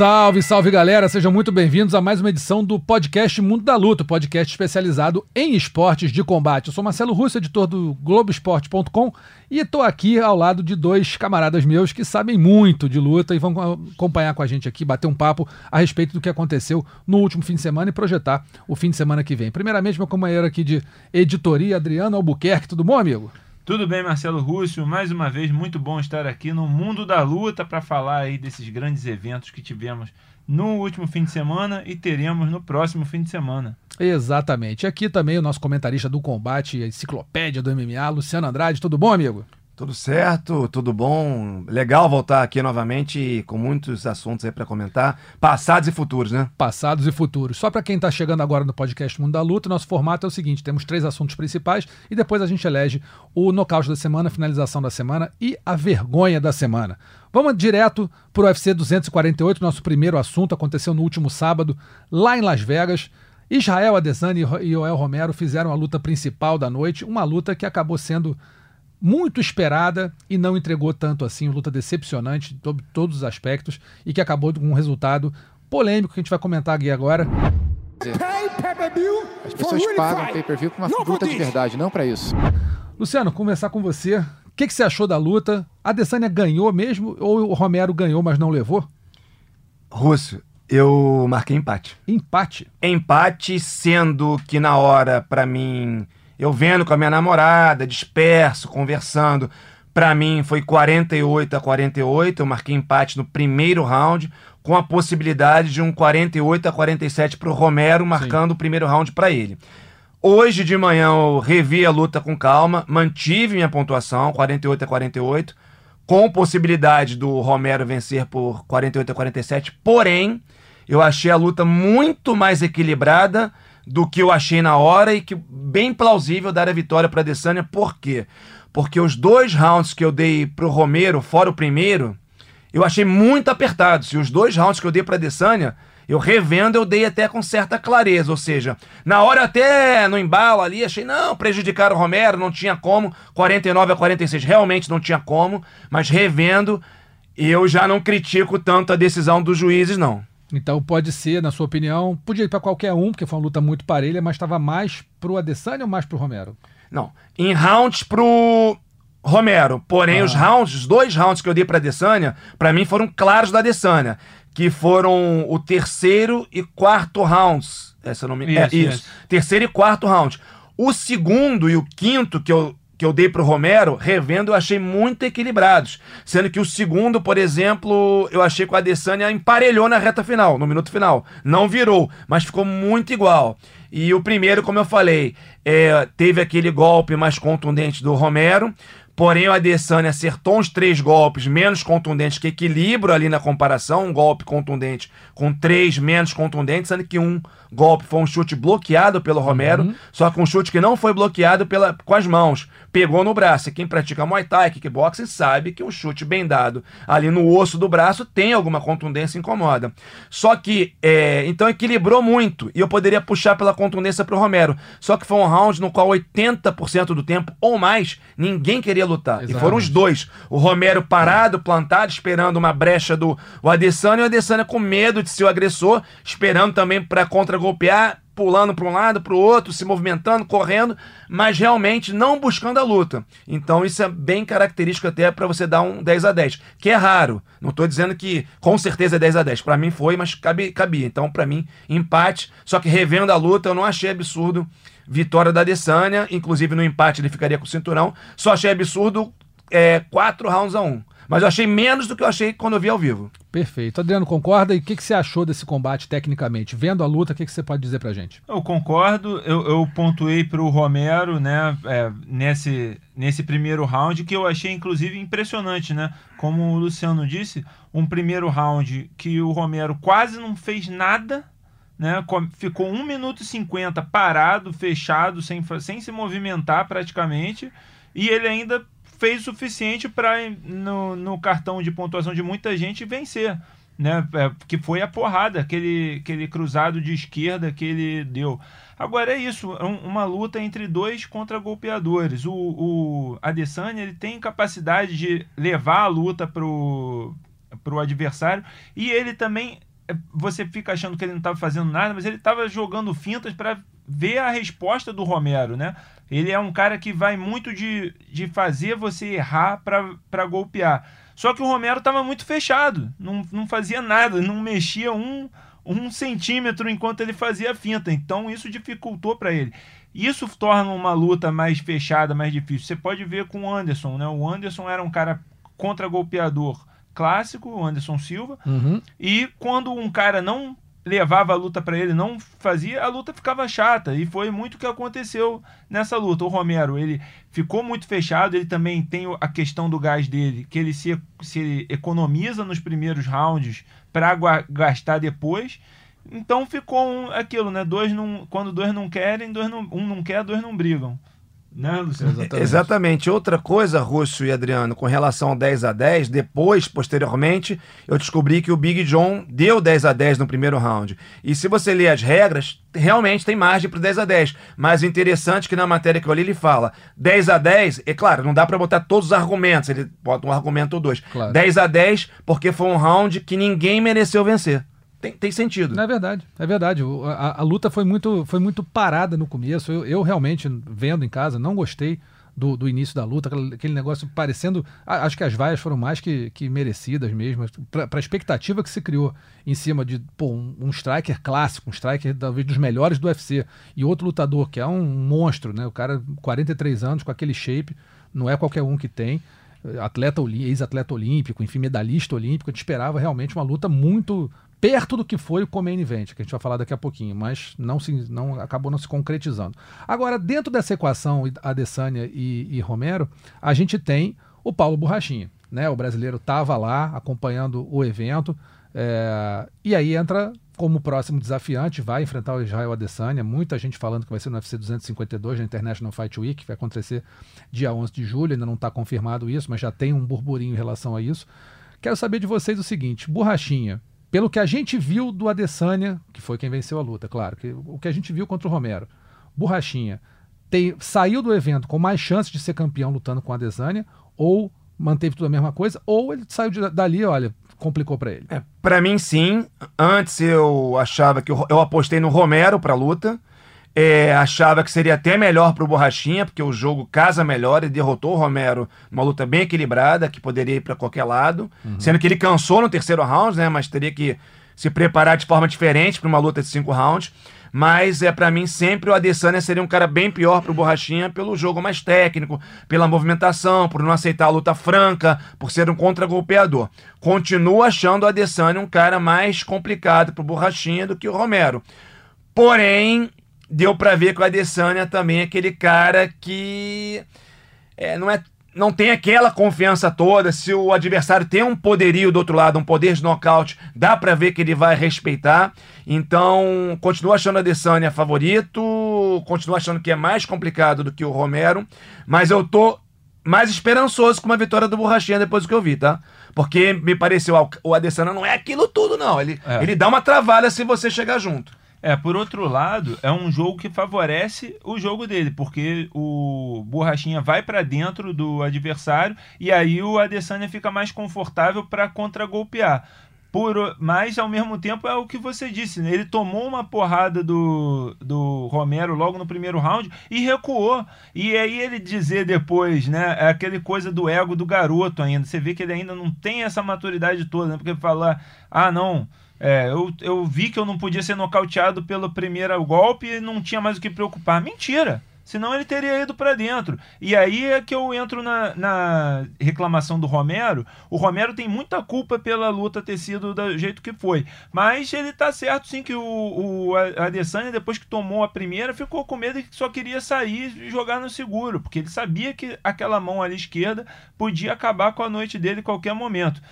Salve, salve galera, sejam muito bem-vindos a mais uma edição do podcast Mundo da Luta, podcast especializado em esportes de combate. Eu sou Marcelo Russo, editor do Globoesporte.com e estou aqui ao lado de dois camaradas meus que sabem muito de luta e vão acompanhar com a gente aqui, bater um papo a respeito do que aconteceu no último fim de semana e projetar o fim de semana que vem. Primeiramente, meu companheiro aqui de editoria, Adriano Albuquerque, tudo bom, amigo? Tudo bem, Marcelo Rússio? Mais uma vez, muito bom estar aqui no Mundo da Luta para falar aí desses grandes eventos que tivemos no último fim de semana e teremos no próximo fim de semana. Exatamente. Aqui também o nosso comentarista do combate, a enciclopédia do MMA, Luciano Andrade. Tudo bom, amigo? Tudo certo, tudo bom. Legal voltar aqui novamente com muitos assuntos aí para comentar, passados e futuros, né? Passados e futuros. Só para quem está chegando agora no podcast Mundo da Luta, nosso formato é o seguinte: temos três assuntos principais e depois a gente elege o nocaute da semana, finalização da semana e a vergonha da semana. Vamos direto para o UFC 248, nosso primeiro assunto aconteceu no último sábado, lá em Las Vegas. Israel Adesanya e Joel Romero fizeram a luta principal da noite, uma luta que acabou sendo muito esperada e não entregou tanto assim, uma luta decepcionante sobre todos os aspectos e que acabou com um resultado polêmico que a gente vai comentar aqui agora. As pessoas pagam pay-per-view para uma luta de verdade, não para isso. Luciano, começar com você. O que, que, você achou da luta? A Adesanya ganhou mesmo ou o Romero ganhou, mas não levou? Russo, eu marquei empate. Empate? Empate, sendo que na hora, para mim eu vendo com a minha namorada, disperso, conversando. Para mim foi 48 a 48. Eu marquei empate no primeiro round, com a possibilidade de um 48 a 47 para o Romero, marcando Sim. o primeiro round para ele. Hoje de manhã eu revi a luta com calma, mantive minha pontuação, 48 a 48, com possibilidade do Romero vencer por 48 a 47. Porém, eu achei a luta muito mais equilibrada do que eu achei na hora e que bem plausível dar a vitória para Adesanya. Por quê? Porque os dois rounds que eu dei pro Romero, fora o primeiro, eu achei muito apertados. E os dois rounds que eu dei para Adesanya, eu revendo, eu dei até com certa clareza. Ou seja, na hora até no embalo ali, achei, não, prejudicar o Romero, não tinha como. 49 a 46, realmente não tinha como. Mas revendo, eu já não critico tanto a decisão dos juízes, não. Então pode ser, na sua opinião, podia ir para qualquer um, porque foi uma luta muito parelha, mas estava mais pro Adesanya ou mais pro Romero? Não, em rounds pro Romero. Porém, ah. os rounds, os dois rounds que eu dei para Adesanya, para mim foram claros da Adesanya, que foram o terceiro e quarto rounds. Essa não me isso, é, isso. isso. Terceiro e quarto round. O segundo e o quinto que eu que eu dei pro Romero, revendo, eu achei muito equilibrados. Sendo que o segundo, por exemplo, eu achei que o Adesanya emparelhou na reta final, no minuto final. Não virou, mas ficou muito igual. E o primeiro, como eu falei, é, teve aquele golpe mais contundente do Romero. Porém, o Adesanya acertou uns três golpes menos contundentes, que equilibram ali na comparação. Um golpe contundente com três menos contundentes, sendo que um golpe foi um chute bloqueado pelo Romero, uhum. só que um chute que não foi bloqueado pela, com as mãos. Pegou no braço. E quem pratica Muay Thai, kickboxing, sabe que um chute bem dado ali no osso do braço tem alguma contundência incomoda. Só que, é, então equilibrou muito. E eu poderia puxar pela contundência pro Romero. Só que foi um round no qual 80% do tempo ou mais ninguém queria lutar. Exatamente. E foram os dois. O Romero parado, plantado, esperando uma brecha do o Adesanya e o Adesanya com medo de ser o agressor, esperando também para contra golpear, pulando para um lado, para o outro, se movimentando, correndo, mas realmente não buscando a luta. Então isso é bem característico até para você dar um 10 a 10, que é raro. Não estou dizendo que com certeza é 10 a 10. Para mim foi, mas cabia. cabia. Então para mim empate. Só que revendo a luta eu não achei absurdo vitória da Adesanya, inclusive no empate ele ficaria com o cinturão. Só achei absurdo é, 4 rounds a 1. Mas eu achei menos do que eu achei quando eu vi ao vivo. Perfeito. Adriano, concorda? E o que, que você achou desse combate tecnicamente? Vendo a luta, o que, que você pode dizer pra gente? Eu concordo. Eu, eu pontuei pro Romero, né, é, nesse, nesse primeiro round, que eu achei inclusive impressionante, né? Como o Luciano disse, um primeiro round que o Romero quase não fez nada, né? Ficou 1 minuto e 50 parado, fechado, sem, sem se movimentar praticamente, e ele ainda fez o suficiente para no, no cartão de pontuação de muita gente vencer. Né, é, que foi a porrada, aquele, aquele cruzado de esquerda que ele deu. Agora é isso, é um, uma luta entre dois contra-golpeadores. O, o Adesanya ele tem capacidade de levar a luta pro, pro adversário e ele também é, você fica achando que ele não estava fazendo nada, mas ele estava jogando fintas para ver a resposta do Romero, né? Ele é um cara que vai muito de, de fazer você errar para golpear. Só que o Romero estava muito fechado, não, não fazia nada, não mexia um, um centímetro enquanto ele fazia a finta. Então isso dificultou para ele. Isso torna uma luta mais fechada, mais difícil. Você pode ver com o Anderson, né? O Anderson era um cara contra-golpeador clássico, o Anderson Silva. Uhum. E quando um cara não levava a luta para ele, não fazia, a luta ficava chata. E foi muito o que aconteceu nessa luta. O Romero, ele ficou muito fechado, ele também tem a questão do gás dele, que ele se, se economiza nos primeiros rounds para gastar depois. Então ficou um, aquilo, né? Dois não, quando dois não querem, dois não, um não quer, dois não brigam. Né, Luciano? Exatamente. Exatamente. Outra coisa, Rússio e Adriano, com relação ao 10 a 10 depois, posteriormente, eu descobri que o Big John deu 10 a 10 no primeiro round. E se você ler as regras, realmente tem margem para 10 a 10 Mas o interessante é que na matéria que eu li, ele fala 10 a 10 é claro, não dá para botar todos os argumentos, ele bota um argumento ou dois. Claro. 10 a 10 porque foi um round que ninguém mereceu vencer tem, tem sentido. É verdade, é verdade. A, a, luta foi muito, foi muito parada no começo. Eu, eu realmente, vendo em casa, não gostei do, do início da luta, aquele, negócio parecendo. Acho que as vaias foram mais que, que merecidas mesmo, para a expectativa que se criou em cima de pô, um, um striker clássico, um striker talvez dos melhores do UFC, e outro lutador que é um monstro, né? O cara, 43 anos, com aquele shape, não é qualquer um que tem atleta ex-atleta olímpico, enfim, medalhista olímpico, a gente esperava realmente uma luta muito perto do que foi o Comain Event, que a gente vai falar daqui a pouquinho, mas não se, não acabou não se concretizando. Agora, dentro dessa equação Adesanya e, e Romero, a gente tem o Paulo Borrachinha, né? O brasileiro estava lá acompanhando o evento, é, e aí entra como próximo desafiante, vai enfrentar o Israel Adesanya, muita gente falando que vai ser no UFC 252 na International Fight Week, que vai acontecer dia 11 de julho, ainda não está confirmado isso, mas já tem um burburinho em relação a isso. Quero saber de vocês o seguinte, Borrachinha, pelo que a gente viu do Adesanya, que foi quem venceu a luta, claro, que, o que a gente viu contra o Romero, Borrachinha tem, saiu do evento com mais chance de ser campeão lutando com o Adesanya, ou manteve tudo a mesma coisa, ou ele saiu de, dali, olha, complicou para ele. É, para mim, sim. Antes eu achava que eu, eu apostei no Romero para luta. É, achava que seria até melhor para o Borrachinha, porque o jogo casa melhor e derrotou o Romero numa luta bem equilibrada, que poderia ir para qualquer lado. Uhum. Sendo que ele cansou no terceiro round, né? Mas teria que se preparar de forma diferente para uma luta de cinco rounds. Mas é para mim sempre o Adesanya seria um cara bem pior para o Borrachinha pelo jogo mais técnico, pela movimentação, por não aceitar a luta franca, por ser um contra-golpeador. Continuo achando o Adesanya um cara mais complicado para o Borrachinha do que o Romero. Porém, deu para ver que o Adesanya também é aquele cara que é, não é não tem aquela confiança toda. Se o adversário tem um poderio do outro lado, um poder de nocaute, dá para ver que ele vai respeitar. Então, continuo achando a Adesanya favorito, continuo achando que é mais complicado do que o Romero, mas eu tô mais esperançoso com uma vitória do Borrachinha depois do que eu vi, tá? Porque me pareceu, o Adesanya não é aquilo tudo, não. Ele, é. ele dá uma travada se você chegar junto. É, por outro lado, é um jogo que favorece o jogo dele, porque o Borrachinha vai para dentro do adversário e aí o Adesanya fica mais confortável para contragolpear. Por, mas ao mesmo tempo é o que você disse, né? ele tomou uma porrada do, do Romero logo no primeiro round e recuou. E aí ele dizer depois, né? É aquele coisa do ego do garoto ainda. Você vê que ele ainda não tem essa maturidade toda, né? Porque falar, ah, não, é, eu, eu vi que eu não podia ser nocauteado pelo primeiro golpe e não tinha mais o que preocupar. Mentira! Senão ele teria ido para dentro. E aí é que eu entro na, na, reclamação do Romero. O Romero tem muita culpa pela luta ter sido do jeito que foi. Mas ele tá certo sim que o, o Adesanya, depois que tomou a primeira, ficou com medo e só queria sair e jogar no seguro. Porque ele sabia que aquela mão ali esquerda podia acabar com a noite dele em qualquer momento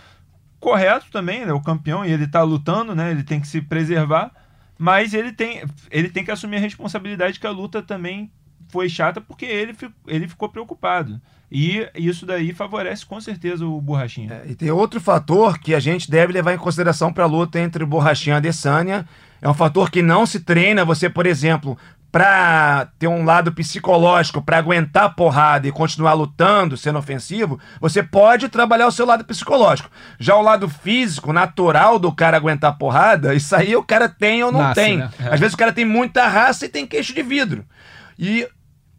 correto também, né? O campeão e ele tá lutando, né? Ele tem que se preservar, mas ele tem, ele tem que assumir a responsabilidade que a luta também foi chata porque ele, ele ficou preocupado. E isso daí favorece com certeza o Borrachinha. É, e tem outro fator que a gente deve levar em consideração para a luta entre Borrachinha e Adesanya. É um fator que não se treina. Você, por exemplo, para ter um lado psicológico, para aguentar a porrada e continuar lutando, sendo ofensivo, você pode trabalhar o seu lado psicológico. Já o lado físico, natural do cara aguentar a porrada, isso aí o cara tem ou não Nasce, tem. né? É. Às vezes o cara tem muita raça e tem queixo de vidro. E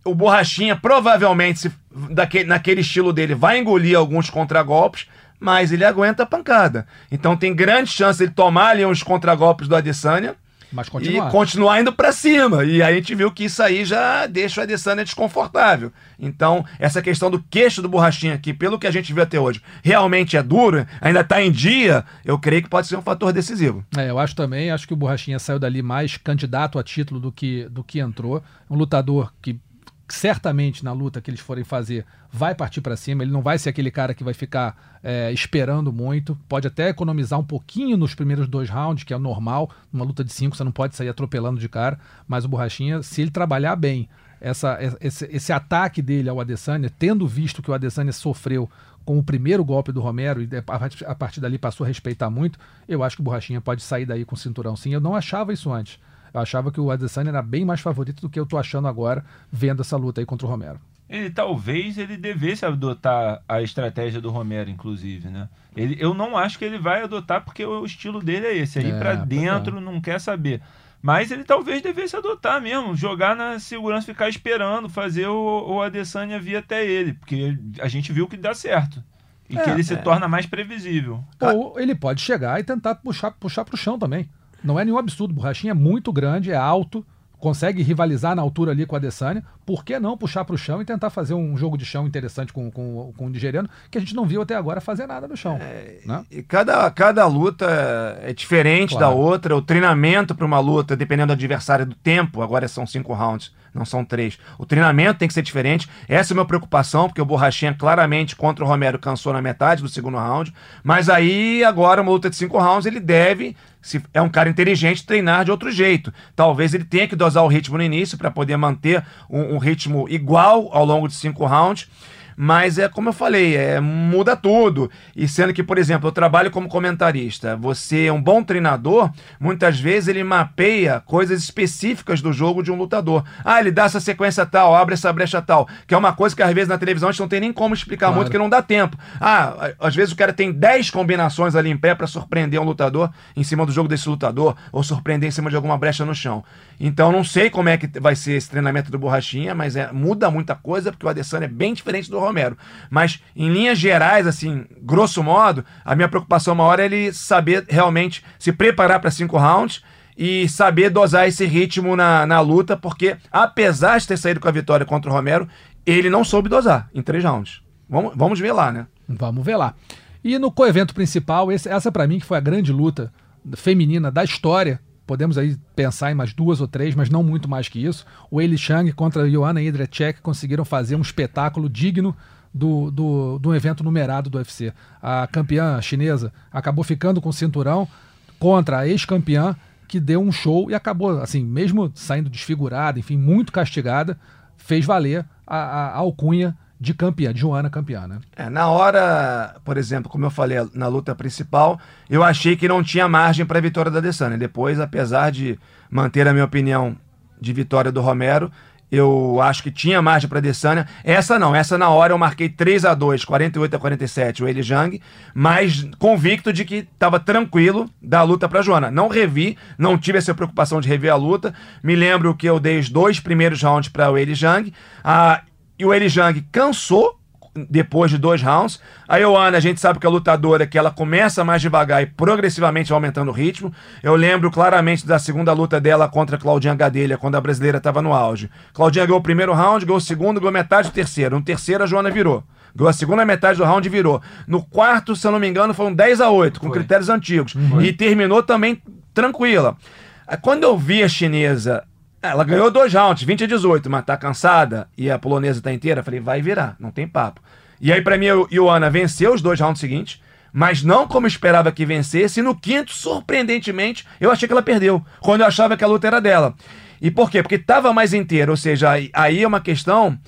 o Borrachinha provavelmente, se, daquele, naquele estilo dele, vai engolir alguns contragolpes, mas ele aguenta a pancada. Então tem grande chance ele tomar ali uns contragolpes do Adesanya Mas e continuar. continuar indo pra cima. E aí a gente viu que isso aí já deixa o Adesanya desconfortável. Então, essa questão do queixo do Borrachinha, que pelo que a gente viu até hoje, realmente é duro, ainda tá em dia, eu creio que pode ser um fator decisivo. É, eu acho também, acho que o Borrachinha saiu dali mais candidato a título do que, do que entrou. Um lutador que certamente na luta que eles forem fazer vai partir para cima. Ele não vai ser aquele cara que vai ficar é, esperando muito. Pode até economizar um pouquinho nos primeiros dois rounds, que é normal. Numa luta de cinco, você não pode sair atropelando de cara. Mas o Borrachinha, se ele trabalhar bem essa, esse, esse ataque dele ao Adesanya, tendo visto que o Adesanya sofreu com o primeiro golpe do Romero e a partir dali passou a respeitar muito, eu acho que o Borrachinha pode sair daí com o cinturão sim. Eu não achava isso antes. Eu achava que o Adesanya era bem mais favorito do que eu tô achando agora, vendo essa luta aí contra o Romero. Ele talvez ele devesse adotar a estratégia do Romero, inclusive, né? Ele, eu não acho que ele vai adotar porque o estilo dele é esse, aí É, pra pois dentro, não quer saber. Mas ele talvez devesse adotar mesmo, jogar na segurança, ficar esperando, fazer o, o Adesanya vir até ele, porque a gente viu que dá certo. E que É, ele se é. torna mais previsível. Ou ele pode chegar e tentar puxar, puxar pro chão também. Não é nenhum absurdo. O Borrachinha é muito grande, é alto, consegue rivalizar na altura ali com o Adesanya. Por que não puxar pro chão e tentar fazer um jogo de chão interessante com, com, com o nigeriano, que a gente não viu até agora fazer nada no chão. né? E cada, cada luta é diferente Claro. da outra. O treinamento para uma luta, dependendo do adversário, do tempo, agora são cinco rounds, não são três. O treinamento tem que ser diferente. Essa é a minha preocupação, porque o Borrachinha claramente contra o Romero cansou na metade do segundo round. Mas aí, agora, uma luta de cinco rounds, ele deve, se é um cara inteligente, treinar de outro jeito. Talvez ele tenha que dosar o ritmo no início para poder manter um, um ritmo igual ao longo de cinco rounds. Mas é como eu falei, é, muda tudo. E sendo que, por exemplo, eu trabalho como comentarista, você é um bom treinador, muitas vezes ele mapeia coisas específicas do jogo de um lutador. Ah, ele dá essa sequência tal, abre essa brecha tal, que é uma coisa que às vezes na televisão a gente não tem nem como explicar Claro. muito, porque não dá tempo. Ah, às vezes o cara tem 10 combinações ali em pé para surpreender um lutador em cima do jogo desse lutador, ou surpreender em cima de alguma brecha no chão. Então não sei como é que vai ser esse treinamento do Borrachinha, mas é, muda muita coisa, porque o Adesanya é bem diferente do Romero. Mas em linhas gerais, assim, grosso modo, a minha preocupação maior é ele saber realmente se preparar para cinco rounds e saber dosar esse ritmo na, na luta, porque apesar de ter saído com a vitória contra o Romero, ele não soube dosar em três rounds. Vamos, vamos ver lá, né? Vamos ver lá. E no coevento principal, esse- essa pra mim que foi a grande luta feminina da história. Podemos aí pensar em mais duas ou três, mas não muito mais que isso. O Eli Chang contra a Joanna Jedrzejczyk conseguiram fazer um espetáculo digno do, do, do evento numerado do UFC. A campeã chinesa acabou ficando com o cinturão contra a ex-campeã que deu um show e acabou, assim, mesmo saindo desfigurada, enfim, muito castigada, fez valer a, a- a alcunha de campeã, de Joana campeã, né? É, na hora, por exemplo, como eu falei na luta principal, eu achei que não tinha margem para a vitória da Adesanya. Depois, apesar de manter a minha opinião de vitória do Romero, eu acho que tinha margem para Adesanya. Essa não, essa na hora eu marquei 3 a 2 48 a 47 o Eli Jang, mas convicto de que estava tranquilo da luta para Joana. Não revi, não tive essa preocupação de rever a luta. Me lembro que eu dei os dois primeiros rounds para o Eli Jang. A e o Eli Jang cansou depois de dois rounds. A Ioana, a gente sabe que é lutadora que ela começa mais devagar e progressivamente vai aumentando o ritmo. Eu lembro claramente da segunda luta dela contra a Claudinha Gadelha, quando a brasileira estava no auge. Claudinha ganhou o primeiro round, ganhou o segundo, ganhou metade do terceiro. No terceiro, a Joana virou. Ganhou a segunda metade do round e virou. No quarto, se eu não me engano, foi um 10 a 8 com Foi. critérios antigos. E terminou também tranquila. Quando eu vi a chinesa ela ganhou dois rounds, 20 a 18, mas tá cansada e a polonesa tá inteira. Falei, vai virar, não tem papo. E aí, pra mim, a Ioana venceu os dois rounds seguintes, mas não como esperava que vencesse. E no quinto, surpreendentemente, eu achei que ela perdeu, quando eu achava que a luta era dela. E por quê? Porque estava mais inteiro, ou seja, aí é uma questão.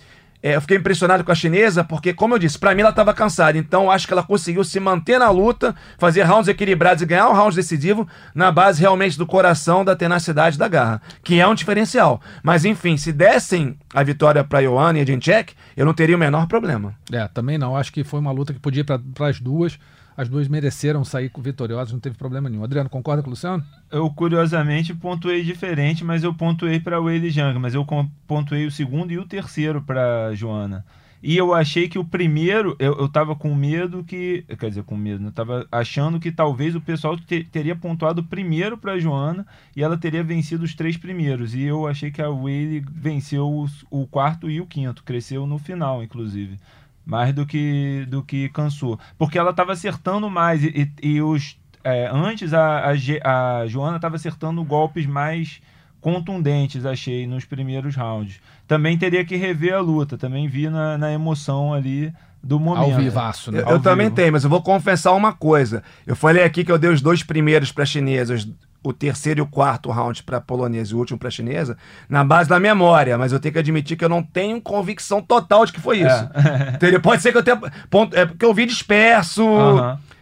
É, eu fiquei impressionado com a chinesa, porque, como eu disse, pra mim ela estava cansada. Então, acho que ela conseguiu se manter na luta, fazer rounds equilibrados e ganhar um round decisivo na base realmente do coração, da tenacidade da garra, que é um diferencial. Mas, enfim, se dessem a vitória pra Ioana e a Jędrzejczyk, eu não teria o menor problema. É, também não. Acho que foi uma luta que podia ir para as duas. As duas mereceram sair vitoriosas, não teve problema nenhum. Adriano, concorda com o Luciano? Eu, curiosamente, pontuei diferente, mas eu pontuei para Weili Zhang, mas eu pontuei o segundo e o terceiro para Joana. E eu achei que o primeiro, eu, eu tava com medo que. Quer dizer, com medo, né? Eu tava achando que talvez o pessoal te- teria pontuado primeiro para Joana e ela teria vencido os três primeiros. E eu achei que a Weili venceu os- o quarto e o quinto, cresceu no final, inclusive. Mais do que, do que cansou. Porque ela estava acertando mais. E, e- e os. é, antes a, a, a Joana estava acertando golpes mais contundentes, achei, nos primeiros rounds. Também teria que rever a luta. Também vi na, na emoção ali do momento. Ao vivaço, né? Eu, Ao eu também vivo. tenho, mas eu vou confessar uma coisa. Eu falei aqui que eu dei os dois primeiros para chinesas, o terceiro e o quarto round para polonesa e o último para chinesa, na base da memória, mas eu tenho que admitir que eu não tenho convicção total de que foi isso. Entendeu? Pode ser que eu tenha. Ponto, é porque eu vi disperso.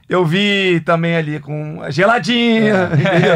Eu vi também ali com a geladinha. entendeu?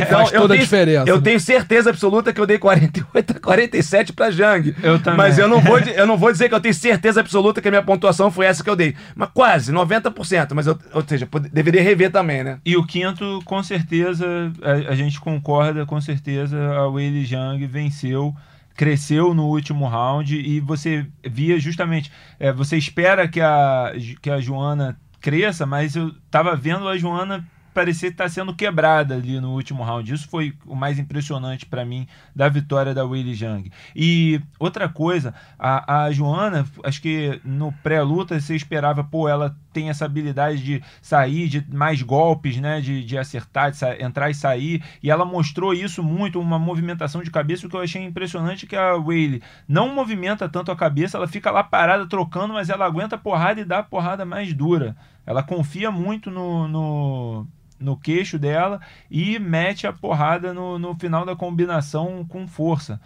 Então, Faz eu toda a tenho, diferença. Eu tenho certeza absoluta que eu dei 48 a 47 pra Jang. Eu também. Mas eu não, vou, eu não vou dizer que eu tenho certeza absoluta que a minha pontuação foi essa que eu dei. Mas quase, 90%. Mas eu, ou seja, deveria rever também, né? E o quinto, com certeza, a, a gente concorda, com certeza, a Weili Zhang venceu, cresceu no último round e você via justamente, é, você espera que a, que a Joana cresça, mas eu tava vendo a Joana parecer estar sendo quebrada ali no último round. Isso foi o mais impressionante para mim da vitória da Weili Zhang. E outra coisa, a, a Joana, acho que no pré-luta você esperava, pô, ela tem essa habilidade de sair de mais golpes, né, de, de acertar, de entrar e sair, e ela mostrou isso muito, uma movimentação de cabeça, o que eu achei impressionante que a Weili não movimenta tanto a cabeça, ela fica lá parada trocando, mas ela aguenta a porrada e dá a porrada mais dura. Ela confia muito no, no, no queixo dela e mete a porrada no, no final da combinação com força.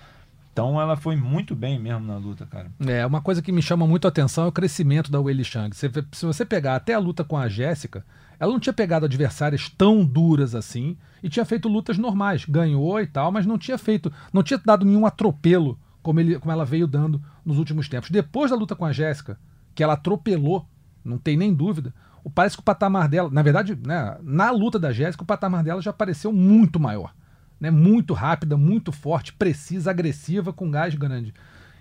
Então ela foi muito bem mesmo na luta, cara. É, uma coisa que me chama muito a atenção é o crescimento da Weili. Você vê- se você pegar até a luta com a Jéssica, ela não tinha pegado adversárias tão duras assim e tinha feito lutas normais. Ganhou e tal, mas não tinha feito, não tinha dado nenhum atropelo como, ele, como ela veio dando nos últimos tempos. Depois da luta com a Jéssica, que ela atropelou, não tem nem dúvida, parece que o patamar dela, na verdade, né, na luta da Jéssica, o patamar dela já pareceu muito maior. Né, muito rápida, muito forte, precisa, agressiva, com gás grande.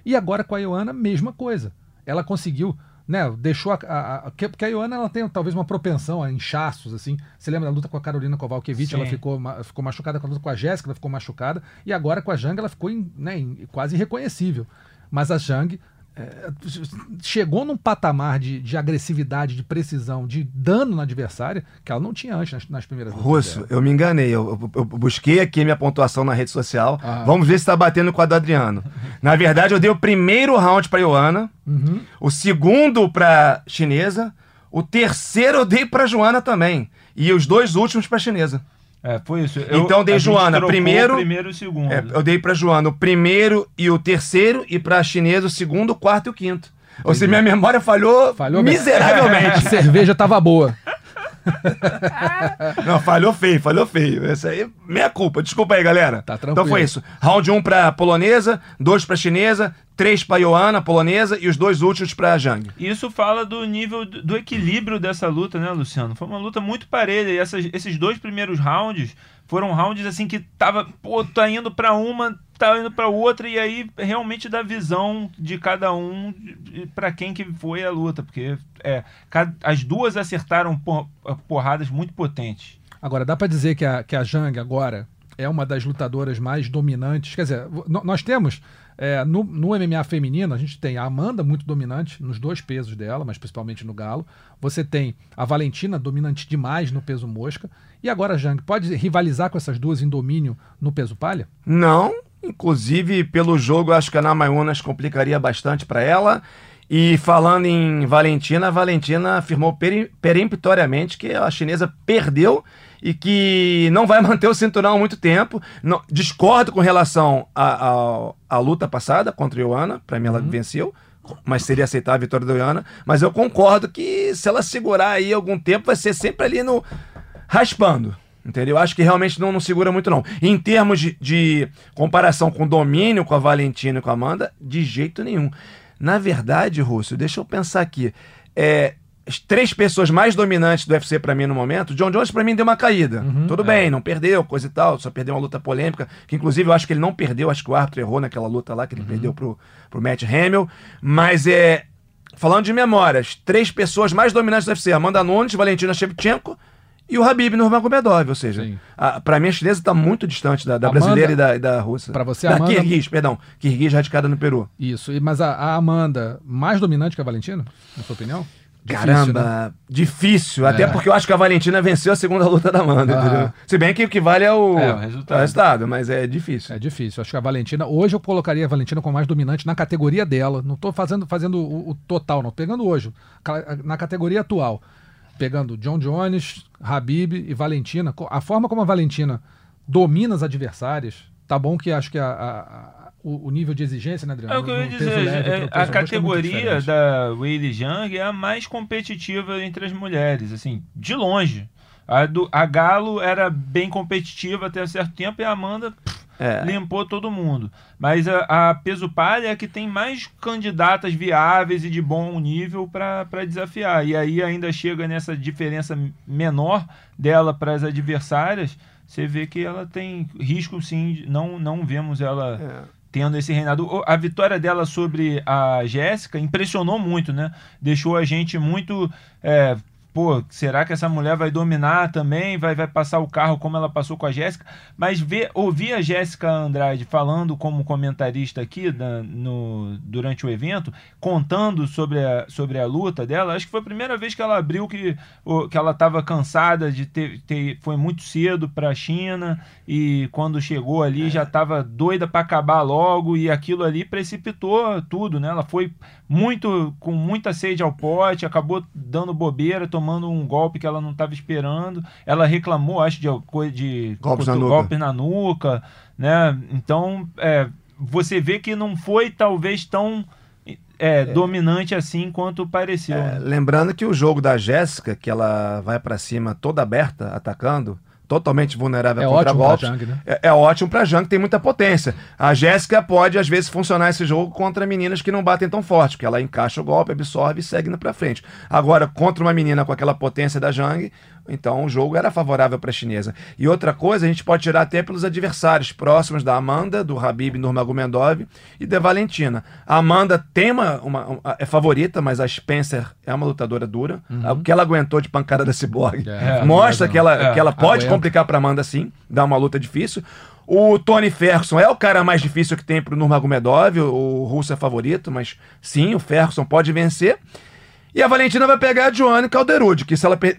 E agora com a Ioana, mesma coisa. Ela conseguiu, né? Deixou a. a, a que- porque a Ioana ela tem talvez uma propensão a inchaços, assim. Você lembra da luta com a Carolina Kovalkiewicz? Sim. Ela ficou, ficou machucada com a luta com a Jéssica, ela ficou machucada. E agora com a Jang ela ficou né, quase irreconhecível. Mas a Jang é, chegou num patamar de, de agressividade, de precisão, de dano na adversária, que ela não tinha antes nas, nas primeiras Russo, eu me enganei. Eu, eu- busquei aqui minha pontuação na rede social. Ah. Vamos ver se tá batendo com a do Adriano. Na verdade, eu dei o primeiro round pra Ioana, Uhum. o segundo pra chinesa, o terceiro eu dei pra Joana também. E os dois últimos pra chinesa. É, foi isso. Então, dei Joana, primeiro- o primeiro e o segundo. É, eu dei pra Joana o primeiro e o terceiro, e pra chinesa o segundo, o quarto e o quinto. Ou seja, minha memória falhou, Falhou miseravelmente. A cerveja tava boa. Não, falhou feio, falhou feio. Essa aí minha culpa. Desculpa aí, galera. Tá tranquilo. Então foi isso. Round 1 um pra polonesa, dois pra chinesa, três pra Ioana, polonesa, e os dois últimos pra Jang. Isso fala do nível do do equilíbrio dessa luta, né, Luciano? Foi uma luta muito parelha. E essas- esses dois primeiros rounds foram rounds assim que tava, pô, tá indo pra uma, tá indo pra outra, e aí realmente da visão de cada um pra quem que foi a luta. Porque é, as duas acertaram por- porradas muito potentes. Agora, dá pra dizer que a, que a Jang agora é uma das lutadoras mais dominantes. Quer dizer, nós temos é, no, no MMA feminino, a gente tem a Amanda muito dominante nos dois pesos dela, mas principalmente no galo. Você tem a Valentina dominante demais no peso mosca. E agora a Jang pode rivalizar com essas duas em domínio no peso palha? Não, inclusive pelo jogo, acho que a Namayunas complicaria bastante pra ela. E falando em Valentina, a Valentina afirmou peremptoriamente que a chinesa perdeu e que não vai manter o cinturão há muito tempo. Não, discordo com relação à luta passada contra a Ioana, para mim ela uhum. venceu, mas seria aceitar a vitória da Ioana. Mas eu concordo que se ela segurar aí algum tempo, vai ser sempre ali no raspando. Entendeu? Acho que realmente não, não segura muito, não. Em termos de, de comparação com o domínio com a Valentina e com a Amanda, de jeito nenhum. Na verdade, Russo, deixa eu pensar aqui. É, as três pessoas mais dominantes do UFC para mim no momento, John Jones para mim deu uma caída. Uhum, Tudo é. bem, não perdeu, coisa e tal, só perdeu uma luta polêmica, que inclusive eu acho que ele não perdeu, acho que o árbitro errou naquela luta lá que ele uhum. perdeu pro, pro Matt Hamill, mas é falando de memórias, três pessoas mais dominantes do UFC, Amanda Nunes, Valentina Shevchenko e o Habib Nurmagomedov, ou seja, para mim a chinesa está muito distante da, da Amanda, brasileira e da, e da russa. Para você, da Amanda... Kirguiz, perdão, Kirguiz radicada no Peru. Isso, mas a, a Amanda mais dominante que a Valentina, na sua opinião? Difícil, Caramba, né? difícil. É. Até porque eu acho que a Valentina venceu a segunda luta da Amanda, ah. entendeu? Se bem que o que vale é o, é, o resultado. o resultado. mas é difícil. É difícil. Acho que a Valentina, hoje eu colocaria a Valentina como mais dominante na categoria dela. Não estou fazendo, fazendo o, o, total, não. Pegando hoje, na categoria atual. Pegando John Jones, Habib e Valentina. A forma como a Valentina domina as adversárias, tá bom que acho que a, a o, o, nível de exigência, né, Adriano? É o que eu ia dizer. Leve, é, a categoria é da Weili Zhang é a mais competitiva entre as mulheres, assim, de longe. A, do, a Galo era bem competitiva até certo tempo e a Amanda pff, é. limpou todo mundo. Mas a, a, peso palha é que tem mais candidatas viáveis e de bom nível para desafiar. E aí ainda chega nessa diferença menor dela para as adversárias. Você vê que ela tem risco sim, não, não vemos ela é tendo esse reinado. A vitória dela sobre a Jéssica impressionou muito, né? Deixou a gente muito é, pô, será que essa mulher vai dominar também? Vai, vai passar o carro como ela passou com a Jéssica? Mas ver, ouvir a Jéssica Andrade falando como comentarista aqui da, no, durante o evento, contando sobre a, sobre a luta dela, acho que foi a primeira vez que ela abriu que, que ela estava cansada de ter, ter. Foi muito cedo para a China e quando chegou ali é. já estava doida para acabar logo e aquilo ali precipitou tudo, né? Ela foi muito com muita sede ao pote, acabou dando bobeira, tomando tomando um golpe que ela não estava esperando. Ela reclamou, acho, de, de golpes, na, golpe na nuca, né? Então, é, você vê que não foi talvez tão é, é. dominante assim quanto pareceu. É, né? Lembrando que o jogo da Jéssica, que ela vai para cima toda aberta, atacando, totalmente vulnerável é contra ótimo golpes. Jang, né? é, é, ótimo pra Jang, tem muita potência. A Jéssica pode, às vezes, funcionar esse jogo contra meninas que não batem tão forte, porque ela encaixa o golpe, absorve e segue indo pra frente. Agora, contra uma menina com aquela potência da Jang, então o jogo era favorável para a chinesa. E outra coisa, a gente pode tirar até pelos adversários próximos da Amanda, do Habib Nurmagomedov e da Valentina. A Amanda tem uma, uma, é favorita, mas a Spencer é uma lutadora dura. Uhum. O que ela aguentou de pancada da Cyborg é, mostra é, que ela, é, que ela pode aguenta. complicar para Amanda sim, dar uma luta difícil. O Tony Ferguson é o cara mais difícil que tem pro Nurmagomedov, o, o russo é favorito, mas sim, o Ferguson pode vencer. E a Valentina vai pegar a Joanne Calderud, que se ela per...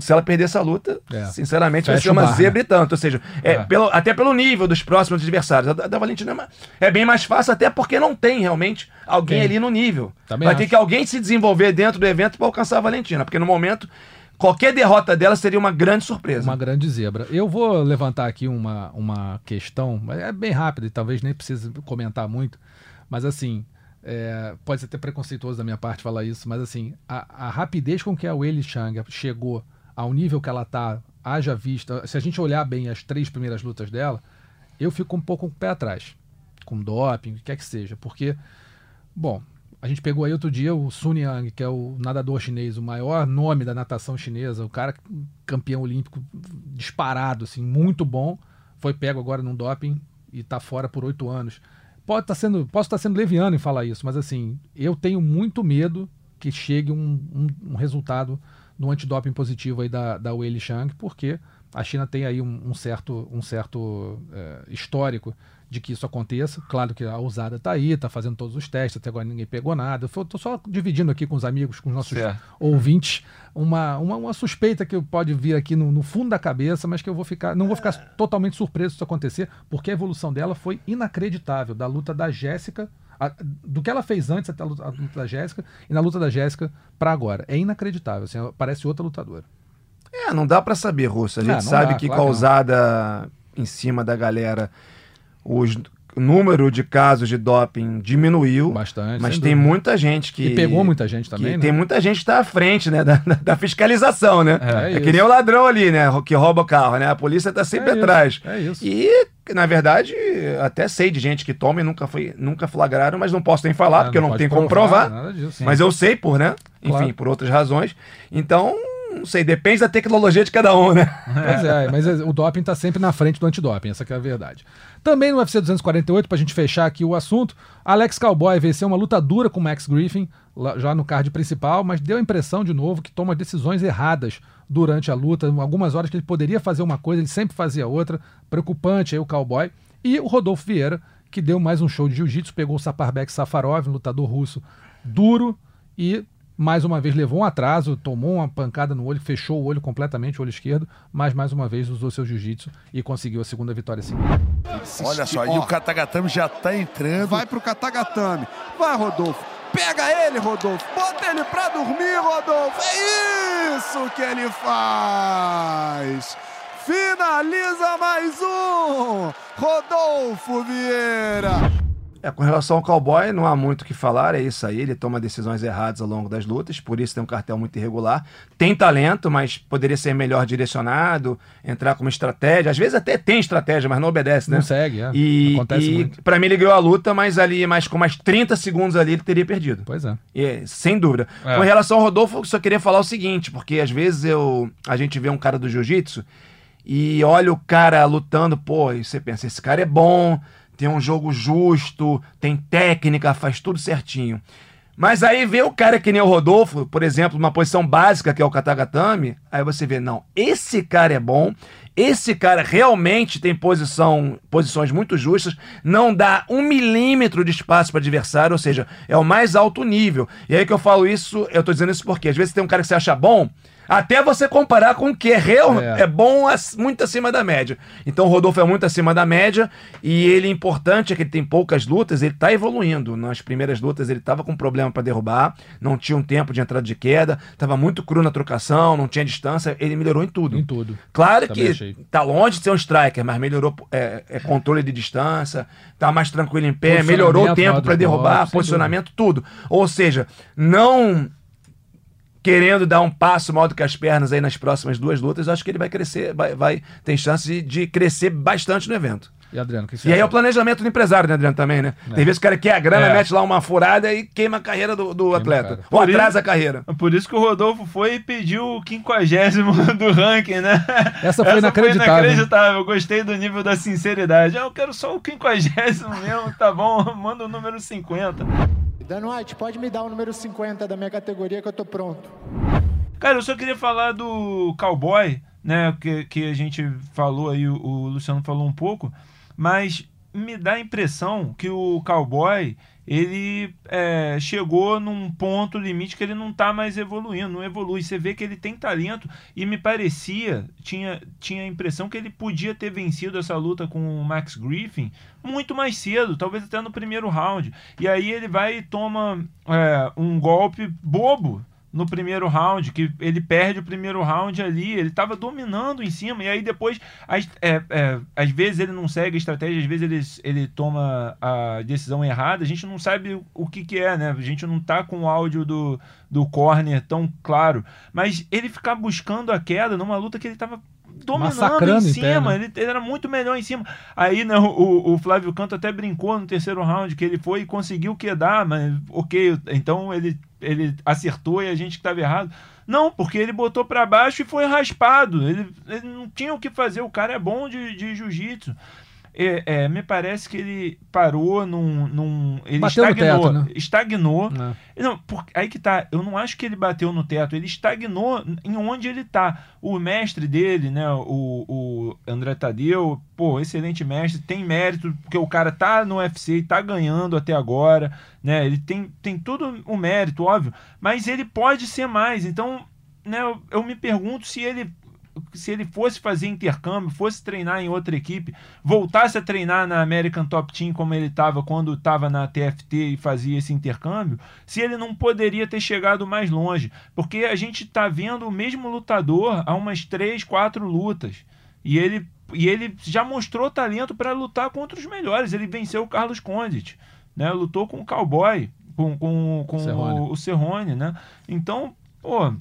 Se ela perder essa luta, é. sinceramente Fecha vai ser uma bar, zebra né? e tanto. Ou seja, é, é. Pelo, até pelo nível dos próximos adversários. A da, da Valentina é, é bem mais fácil, até porque não tem realmente alguém tem. ali no nível. Também vai acho. ter que alguém se desenvolver dentro do evento para alcançar a Valentina, porque no momento qualquer derrota dela seria uma grande surpresa. Uma grande zebra. Eu vou levantar aqui uma, uma questão, é bem rápida e talvez nem precise comentar muito, mas assim, é, pode ser até preconceituoso da minha parte falar isso, mas assim, a, a rapidez com que a Weili Chang chegou ao nível que ela tá, haja vista, se a gente olhar bem as três primeiras lutas dela, eu fico um pouco com o pé atrás, com doping, o que quer que seja, porque, bom, a gente pegou aí outro dia o Sun Yang, que é o nadador chinês, o maior nome da natação chinesa, o cara campeão olímpico disparado, assim, muito bom, foi pego agora num doping e tá fora por oito anos pode estar tá sendo, posso estar tá sendo leviano em falar isso, mas assim, eu tenho muito medo que chegue um, um, um resultado no antidoping positivo aí da, da Weili Shang, porque a China tem aí um, um certo, um certo é, histórico de que isso aconteça. Claro que a usada está aí, está fazendo todos os testes, até agora ninguém pegou nada. Eu estou só dividindo aqui com os amigos, com os nossos certo. ouvintes, uma, uma, uma, suspeita que pode vir aqui no, no, fundo da cabeça, mas que eu vou ficar, não vou ficar totalmente surpreso se isso acontecer, porque a evolução dela foi inacreditável, da luta da Jéssica do que ela fez antes até a luta, a luta da Jéssica e na luta da Jéssica para agora. É inacreditável, assim, parece outra lutadora. É, Ah, não dá pra saber, Russo. A gente Ah, não sabe dá, que claro causada em cima da galera, os- o número de casos de doping diminuiu. Bastante, Mas tem dúvida. muita gente que. E pegou muita gente também, né? Tem muita gente que tá à frente, né? Da, da- fiscalização, né? É É, isso. que nem o ladrão ali, né? Que rouba o carro, né? A polícia tá sempre É isso, atrás. é isso. E, na verdade, até sei de gente que toma e nunca, foi, nunca flagraram, mas não posso nem falar, É, porque eu não tenho como provar. Nada disso. Mas eu sei por, né? Enfim, Claro. por outras razões. Então, não sei, depende da tecnologia de cada um, né? Pois é, mas é, o doping tá sempre na frente do antidoping, essa é a verdade. Também no UFC 248, pra gente fechar aqui o assunto, Alex Cowboy venceu uma luta dura com Max Griffin, já no card principal, mas deu a impressão de novo que toma decisões erradas durante a luta. Algumas horas que ele poderia fazer uma coisa, ele sempre fazia outra. Preocupante aí o Cowboy. E o Rodolfo Vieira, que deu mais um show de jiu-jitsu, pegou o Saparbek Safarov, um lutador russo duro, e mais uma vez levou um atraso, tomou uma pancada no olho, fechou o olho completamente, o olho esquerdo, mas mais uma vez usou seu jiu-jitsu e conseguiu a segunda vitória seguida. Olha só, e o Katagatame já tá entrando. Vai pro Katagatame. Vai, Rodolfo. Pega ele, Rodolfo. Bota ele pra dormir, Rodolfo. É isso que ele faz. Finaliza mais um. Rodolfo Vieira. É, com relação ao cowboy, não há muito o que falar, é isso aí. Ele toma decisões erradas ao longo das lutas, por isso tem um cartel muito irregular. Tem talento, mas poderia ser melhor direcionado, entrar com uma estratégia. Às vezes até tem estratégia, mas não obedece, né? Não segue, é. E, Acontece e muito. pra mim ele ganhou a luta, mas ali, mais, com mais 30 segundos ali, ele teria perdido. Pois é. É, sem dúvida. É. Com relação ao Rodolfo, eu só queria falar o seguinte, porque às vezes eu, a gente vê um cara do jiu-jitsu e olha o cara lutando, pô, e você pensa, esse cara é bom, tem um jogo justo, tem técnica, faz tudo certinho. Mas aí vê o cara que nem o Rodolfo, por exemplo, numa posição básica que é o Katagatame, aí você vê, não, esse cara é bom, esse cara realmente tem posição, posições muito justas, não dá um milímetro de espaço para adversário, ou seja, é o mais alto nível. E aí que eu falo isso, eu tô dizendo isso porque às vezes tem um cara que você acha bom, até você comparar com o que é real, É. é, bom muito acima da média. Então o Rodolfo é muito acima da média e ele importante é que ele tem poucas lutas, ele tá evoluindo. Nas primeiras lutas ele tava com problema para derrubar, não tinha um tempo de entrada de queda, tava muito cru na trocação, não tinha distância, ele melhorou em tudo. Em tudo. Claro Também que achei. tá longe de ser um striker, mas melhorou é, é controle de distância, tá mais tranquilo em pé, melhorou o tempo para derrubar, posicionamento, tudo. Ou seja, não querendo dar um passo maior do que as pernas aí nas próximas duas lutas, eu acho que ele vai crescer, vai, vai tem chance de, de crescer bastante no evento. E Adriano, E aí é o planejamento do empresário, né, Adriano, também, né? Tem vezes que o cara quer a grana, É. mete lá uma furada e queima a carreira do, do atleta. Ou Por atrasa isso- a carreira. Por isso que o Rodolfo foi e pediu o quinquagésimo do ranking, né? Essa foi inacreditável. inacreditável. Eu gostei do nível da sinceridade. Ah, Eu quero só o quinquagésimo mesmo, tá bom? Manda o número 50. Dan White, pode me dar o número 50 da minha categoria que eu tô pronto. Cara, eu só queria falar do cowboy, né? Que, que a gente falou aí, o, o Luciano falou um pouco, mas me dá a impressão que o cowboy ele é, chegou num ponto limite que ele não tá mais evoluindo, não evolui. Você vê que ele tem talento e me parecia, tinha, tinha a impressão que ele podia ter vencido essa luta com o Max Griffin muito mais cedo, talvez até no primeiro round. E aí ele vai e toma é, um golpe bobo no primeiro round, que ele perde o primeiro round ali, ele estava dominando em cima, e aí depois, as- é, é, às vezes ele não segue a estratégia, às vezes ele, ele toma a decisão errada, a gente não sabe o- que que é, né? A gente não tá com o áudio do, do corner tão claro, mas ele ficar buscando a queda numa luta que ele estava dominando em cima, né? ele, ele era muito melhor em cima. Aí né, o, o Flávio Canto até brincou no terceiro round que ele foi e conseguiu quedar, mas ok, então ele, ele acertou e a gente que estava errado. Não, porque ele botou para baixo e foi raspado. Ele, ele não tinha o que fazer. O cara é bom de, de jiu-jitsu. É, é, me parece que ele parou num. num ele Bateu no estagnou. teto, né? Estagnou. É. Não, por- aí que tá. Eu não acho que ele bateu no teto. Ele estagnou em onde ele tá. O mestre dele, né? O, o André Tadeu, pô, excelente mestre. Tem mérito, porque o cara tá no UFC e tá ganhando até agora, né? Ele tem, tem todo o mérito, óbvio. Mas ele pode ser mais. Então, né? Eu, eu me pergunto se ele se ele fosse fazer intercâmbio, fosse treinar em outra equipe, voltasse a treinar na American Top Team como ele estava quando estava na TFT e fazia esse intercâmbio, se ele não poderia ter chegado mais longe. Porque a gente está vendo o mesmo lutador há umas três, quatro lutas. E ele, e ele já mostrou talento para lutar contra os melhores. Ele venceu o Carlos Condit, né? lutou com o Cowboy, com, com, com Cerrone. o, o Cerrone, né? Então, pô,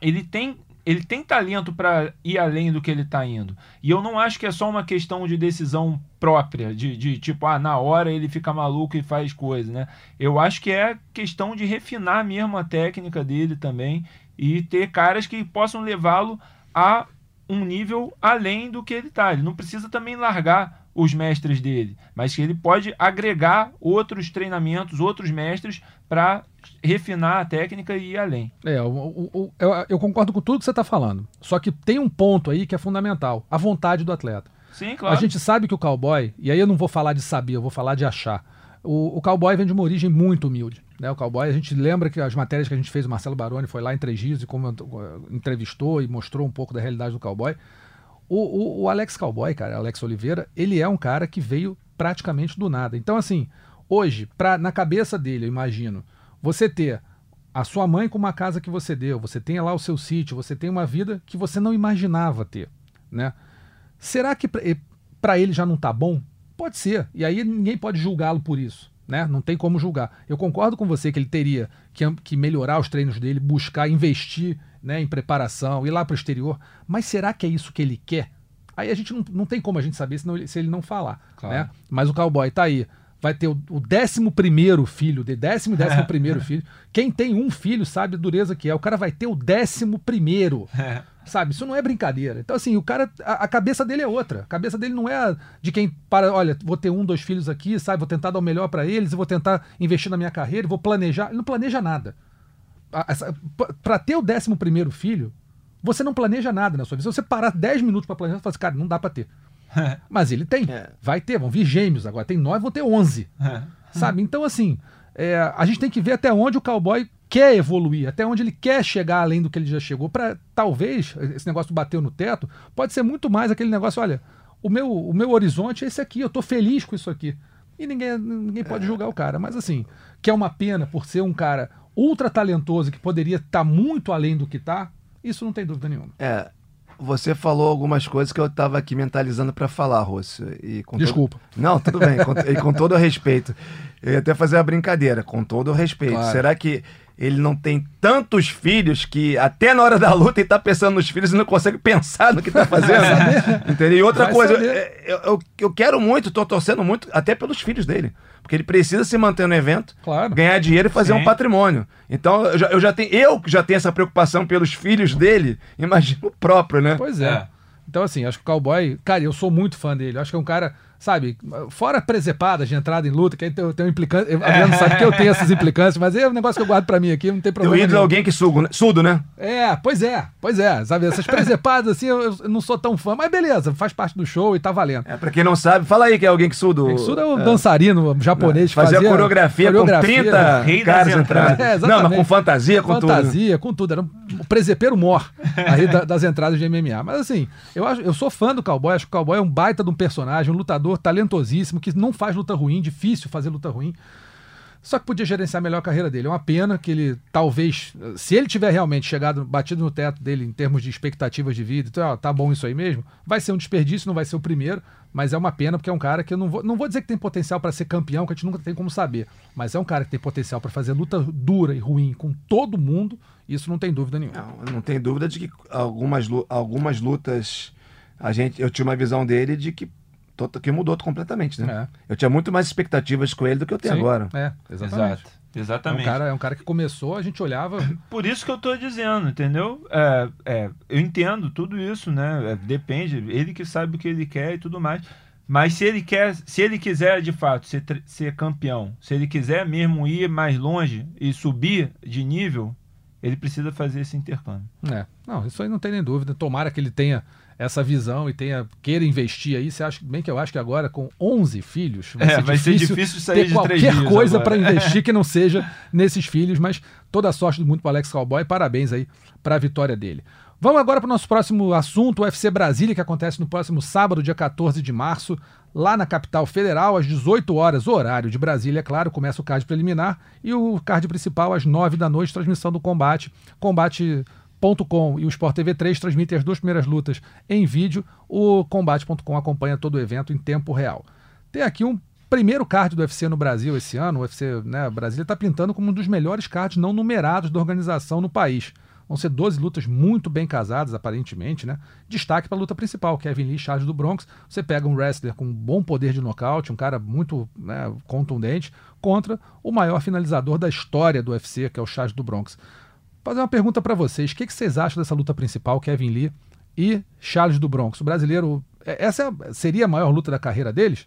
ele tem ele tem talento para ir além do que ele está indo. E eu não acho que é só uma questão de decisão própria, de, de tipo, ah, na hora ele fica maluco e faz coisa, né? Eu acho que é questão de refinar mesmo a técnica dele também e ter caras que possam levá-lo a um nível além do que ele está. Ele não precisa também largar os mestres dele, mas que ele pode agregar outros treinamentos, outros mestres para refinar a técnica e ir além. É, o- eu, eu concordo com tudo que você está falando. Só que tem um ponto aí que é fundamental: a vontade do atleta. Sim, claro. A gente sabe que o cowboy, e aí eu não vou falar de saber, eu vou falar de achar. O, o cowboy vem de uma origem muito humilde. Né? O cowboy, a gente lembra que as matérias que a gente fez, o Marcelo Baroni foi lá em Três Dias e comentou- entrevistou e mostrou um pouco da realidade do cowboy. O, o- o Alex Cowboy, cara, Alex Oliveira, ele é um cara que veio praticamente do nada. Então, assim, hoje, pra, na cabeça dele, eu imagino, você ter a sua mãe com uma casa que você deu, você tem lá o seu sítio, você tem uma vida que você não imaginava ter, né? Será que para ele já não tá bom? Pode ser. E aí ninguém pode julgá-lo por isso, né? Não tem como julgar. Eu concordo com você que ele teria que, que melhorar os treinos dele, buscar investir né, em preparação, ir lá para o exterior. Mas será que é isso que ele quer? Aí a gente não, não tem como a gente saber senão se ele não falar. Claro. Né? Mas o cowboy tá aí. Vai ter o, o décimo primeiro filho, de décimo e décimo primeiro filho. Quem tem um filho sabe a dureza que é. O cara vai ter o décimo primeiro. Sabe? Isso não é brincadeira. Então, assim, o cara, a, a cabeça dele é outra. A cabeça dele não é a de quem para, olha, vou ter um, dois filhos aqui, sabe? Vou tentar dar o melhor para eles, e vou tentar investir na minha carreira, vou planejar. Ele não planeja nada. Para ter o décimo primeiro filho, você não planeja nada na sua vida. Se você parar 10 minutos para planejar, você fala assim, cara, não dá para ter. Mas ele tem. É. Vai ter, vão vir gêmeos agora. Tem nove, vão ter 11. Sabe? Então, assim, é, a gente tem que ver até onde o cowboy quer evoluir, até onde ele quer chegar além do que ele já chegou. Para talvez, esse negócio bateu no teto, pode ser muito mais aquele negócio, olha, o meu, o meu horizonte é esse aqui, eu tô feliz com isso aqui. E ninguém, ninguém pode julgar o cara. Mas assim, que é uma pena por ser um cara ultra talentoso que poderia estar muito além do que tá, isso não tem dúvida nenhuma. É, você falou algumas coisas que eu tava aqui mentalizando pra falar, Rosso. E todo- Desculpa. Não, tudo bem, com, e com todo o respeito. Eu ia até fazer uma brincadeira, com todo o respeito. Claro. Será que ele não tem tantos filhos que até na hora da luta ele tá pensando nos filhos e não consegue pensar no que tá fazendo? Entendeu? E outra Vai coisa, saber. eu, eu, eu quero muito, tô torcendo muito, até pelos filhos dele. Porque ele precisa se manter no evento, Claro. ganhar dinheiro e fazer Sim. um patrimônio. Então, eu já, eu já tenho, eu que já tenho essa preocupação pelos filhos dele, imagino o próprio, né? Pois é. É. Então, assim, acho que o cowboy, cara, eu sou muito fã dele. Eu Acho que é um cara, sabe, fora presepadas de entrada em luta, que aí tem, tem um implicância. A Adriano sabe que eu tenho essas implicâncias, mas é um negócio que eu guardo pra mim aqui, não tem O problema. ídolo é alguém que sugo, né? surdo, né? É, pois é, pois é, sabe? Essas presepadas, assim, eu, eu não sou tão fã, mas beleza, faz parte do show e tá valendo. É, pra quem não sabe, fala aí que é alguém que surdo. Isso é um dançarino japonês que Fazia fazia coreografia, coreografia, com 30 Rei das caras entradas. entrando. É, não, mas com fantasia, com tudo. fantasia, com tudo. Era um presepeiro mor aí da- das entradas de MMA. Mas assim, eu, acho, eu sou fã do cowboy, acho que o cowboy é um baita de um personagem, um lutador talentosíssimo, que não faz luta ruim, difícil fazer luta ruim. Só que podia gerenciar melhor a carreira dele. É uma pena que ele, talvez, se ele tiver realmente chegado, batido no teto dele em termos de expectativas de vida, então, ó, tá bom isso aí mesmo, vai ser um desperdício, não vai ser o primeiro, mas é uma pena porque é um cara que eu não vou, não vou dizer que tem potencial para ser campeão, que a gente nunca tem como saber, mas é um cara que tem potencial para fazer luta dura e ruim com todo mundo, isso não tem dúvida nenhuma. Não, não tem dúvida de que algumas, algumas lutas, a gente, eu tinha uma visão dele de que, que mudou completamente, né? Eu tinha muito mais expectativas com ele do que eu tenho Sim, agora. É, exatamente. Exato. É um, Exatamente. cara, é um cara que começou, a gente olhava. Por isso que eu tô dizendo, entendeu? É, é, eu entendo tudo isso, né? É, depende, ele que sabe o que ele quer e tudo mais. Mas se ele quer, se ele quiser de fato ser, ser campeão, se ele quiser mesmo ir mais longe e subir de nível, ele precisa fazer esse intercâmbio. É, não, isso aí não tem nem dúvida. Tomara que ele tenha essa visão e tenha queira investir aí. Você acha bem que eu acho que agora com 11 filhos vai, É, ser, vai ser difícil difícil sair ter de qualquer coisa para investir que não seja nesses filhos, mas toda a sorte do mundo para Alex Cowboy. Parabéns aí para a vitória dele. Vamos agora para o nosso próximo assunto, o UFC Brasília, que acontece no próximo sábado, dia 14 de março, lá na capital federal, às 18 horas, horário de Brasília, é claro, começa o card preliminar e o card principal às 9 da noite, transmissão do combate. Combate.com e o Sport TV 3 transmitem as duas primeiras lutas em vídeo. O Combate.com acompanha todo o evento em tempo real. Tem aqui um primeiro card do UFC no Brasil esse ano. O UFC, né, Brasília está pintando como um dos melhores cards não numerados da organização no país. Vão ser 12 lutas muito bem casadas, aparentemente, né? Destaque para a luta principal, Kevin Lee, Charles do Bronx. Você pega um wrestler com um bom poder de nocaute, um cara muito né, contundente, contra o maior finalizador da história do UFC, que é o Charles do Bronx. Fazer uma pergunta para vocês. O que, que vocês acham dessa luta principal, Kevin Lee e Charles do Bronx? O brasileiro. é- Essa é- seria a maior luta da carreira deles?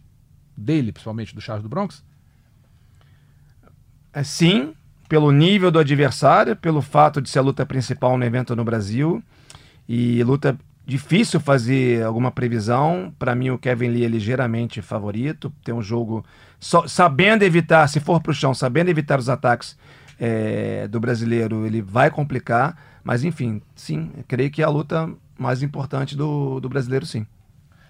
Dele, principalmente, do Charles do Bronx? É, sim, pelo nível do adversário, pelo fato de ser a luta principal no evento no Brasil. E luta difícil fazer alguma previsão. Para mim, o Kevin Lee é ligeiramente favorito. Tem um jogo só- sabendo evitar, se for para o chão, sabendo evitar os ataques é, do brasileiro, ele vai complicar. Mas enfim, sim, creio que é a luta mais importante do, do brasileiro, sim.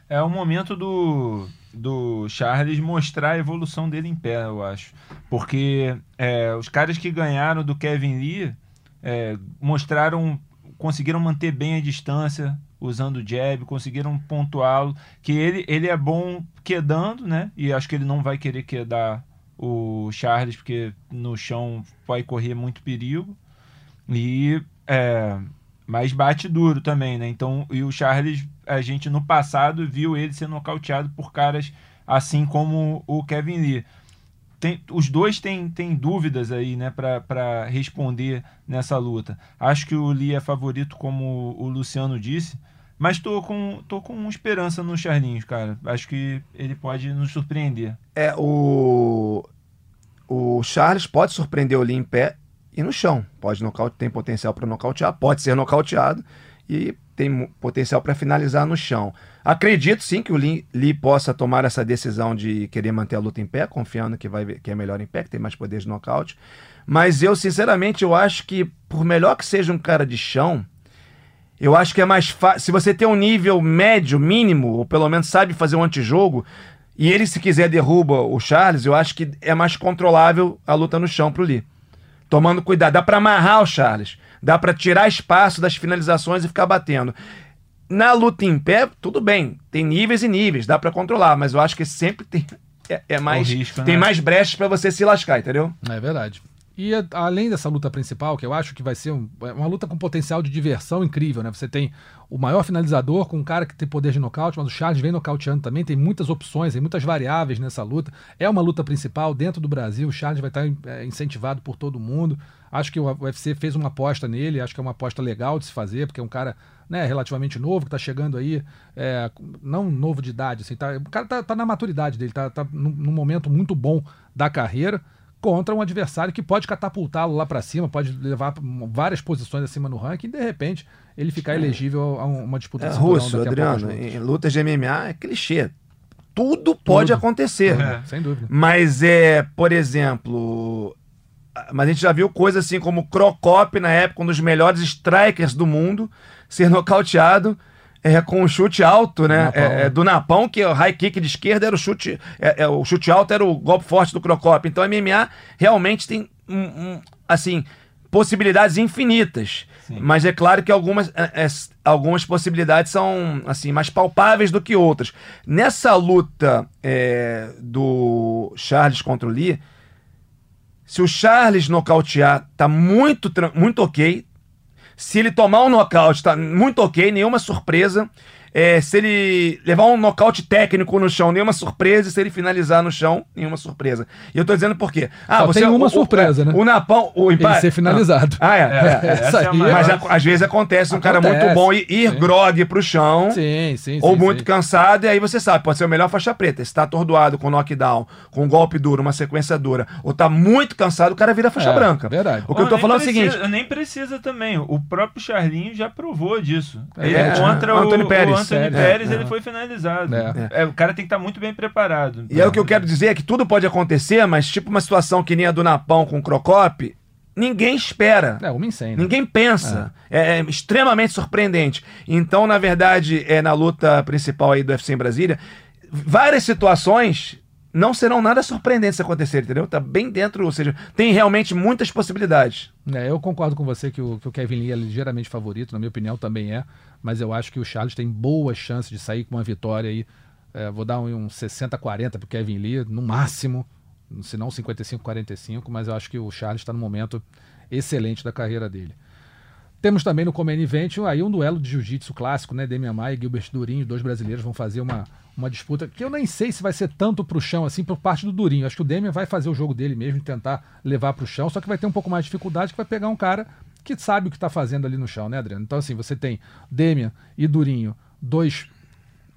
É o momento do, do Charles mostrar a evolução dele em pé, eu acho. Porque é, os caras que ganharam do Kevin Lee é, mostraram, conseguiram manter bem a distância, usando o jab, conseguiram pontuá-lo. Que ele, ele é bom quedando, né? E acho que ele não vai querer quedar o Charles, porque no chão vai correr muito perigo. E é, mas bate duro também, né? Então, e o Charles, a gente no passado viu ele ser nocauteado por caras assim como o Kevin Lee. Tem, os dois têm, têm dúvidas aí, né, para responder nessa luta. Acho que o Lee é favorito, como o Luciano disse, mas tô com, tô com esperança no Charlinhos, cara. Acho que ele pode nos surpreender. É, o, o Charles pode surpreender o Lee em pé e no chão. Pode nocaute, tem potencial para nocautear, pode ser nocauteado e tem potencial para finalizar no chão. Acredito sim que o Lee, Lee possa tomar essa decisão de querer manter a luta em pé, confiando que, vai, que é melhor em pé, que tem mais poder de nocaute. Mas eu, sinceramente, eu acho que, por melhor que seja um cara de chão, eu acho que é mais fácil. Se você tem um nível médio, mínimo, ou pelo menos sabe fazer um antijogo, e ele, se quiser, derruba o Charles, eu acho que é mais controlável a luta no chão pro Lee. Tomando cuidado. Dá pra amarrar o Charles. Dá pra tirar espaço das finalizações e ficar batendo. Na luta em pé, tudo bem. Tem níveis e níveis, dá pra controlar, mas eu acho que sempre tem. É, é mais. risco, tem né? mais brechas pra você se lascar, entendeu? É verdade. E a- além dessa luta principal, que eu acho que vai ser um- é uma luta com potencial de diversão incrível, né? Você tem o maior finalizador com um cara que tem poder de nocaute, mas o Charles vem nocauteando também, tem muitas opções, tem muitas variáveis nessa luta. É uma luta principal dentro do Brasil, o Charles vai estar é, incentivado por todo mundo. Acho que o UFC fez uma aposta nele, acho que é uma aposta legal de se fazer, porque é um cara né, relativamente novo, que está chegando aí, é, não novo de idade, assim, tá, o cara tá, tá na maturidade dele, tá, tá num, num momento muito bom da carreira contra um adversário que pode catapultá-lo lá para cima, pode levar várias posições acima no ranking e de repente ele ficar elegível a um- uma disputa É de russo, Adriano. Em lutas de MMA é clichê. Tudo pode Tudo. acontecer. É. Sem dúvida. Mas é, por exemplo, mas a gente já viu coisas assim como Crocop na época, um dos melhores strikers do mundo, ser nocauteado é, com um chute alto, né? Napão. É, é, do Napão, que é o high kick de esquerda era o chute. É, é, o chute alto era o golpe forte do Crocop. Então a MMA realmente tem um, um, assim. Possibilidades infinitas. Mas é claro que algumas, é, é, algumas possibilidades são assim mais palpáveis do que outras. Nessa luta é, do Charles contra o Lee, se o Charles nocautear, tá muito, muito ok. Se ele tomar um nocaute, tá muito ok, nenhuma surpresa. É, se ele levar um nocaute técnico no chão, nenhuma surpresa. E se ele finalizar no chão, nenhuma surpresa. E eu tô dizendo por quê? Ah, Só tem uma surpresa, né? O Napão, o Ele empate. ser finalizado. Ah, é. É, é uma- é- Mas a- às vezes acontece um cara Acontece. muito bom ir, ir Sim. grogue pro chão. Sim, sim, Ou sim, muito sim. cansado, e aí você sabe, pode ser o melhor faixa preta. Se tá atordoado com knockdown, com um golpe duro, uma sequência dura, ou tá muito cansado, o cara vira faixa É, branca. verdade. O que eu tô nem falando é o precisa- seguinte: Nem precisa também. O próprio Charlinho já provou disso. É, ele é, contra o o Antônio Pérez. O Anthony É, Pérez, é. ele foi finalizado. É. É, o cara tem que estar muito bem preparado. E é o que eu quero dizer é que tudo pode acontecer, mas tipo uma situação que nem a do Napão com o Crocop, ninguém espera. É, uma incêndio. Ninguém pensa. É. é extremamente surpreendente. Então, na verdade, é na luta principal aí do UFC em Brasília, várias situações não serão nada surpreendentes se acontecer, entendeu? Tá bem dentro, ou seja, tem realmente muitas possibilidades. É, eu concordo com você que o, que o Kevin Lee é ligeiramente favorito, na minha opinião também é, mas eu acho que o Charles tem boas chances de sair com uma vitória aí. É, vou dar um, um 60-40 pro Kevin Lee, no máximo, se não 55-45, mas eu acho que o Charles está no momento excelente da carreira dele. Temos também no Comen Event aí um duelo de jiu-jitsu clássico, né? Demian Maia e Gilbert Durinho, dois brasileiros vão fazer uma, uma disputa que eu nem sei se vai ser tanto pro chão assim por parte do Durinho. Acho que o Demian vai fazer o jogo dele mesmo, tentar levar pro chão, só que vai ter um pouco mais de dificuldade, que vai pegar um cara que sabe o que está fazendo ali no chão, né, Adriano? Então, assim, você tem Demian e Durinho, dois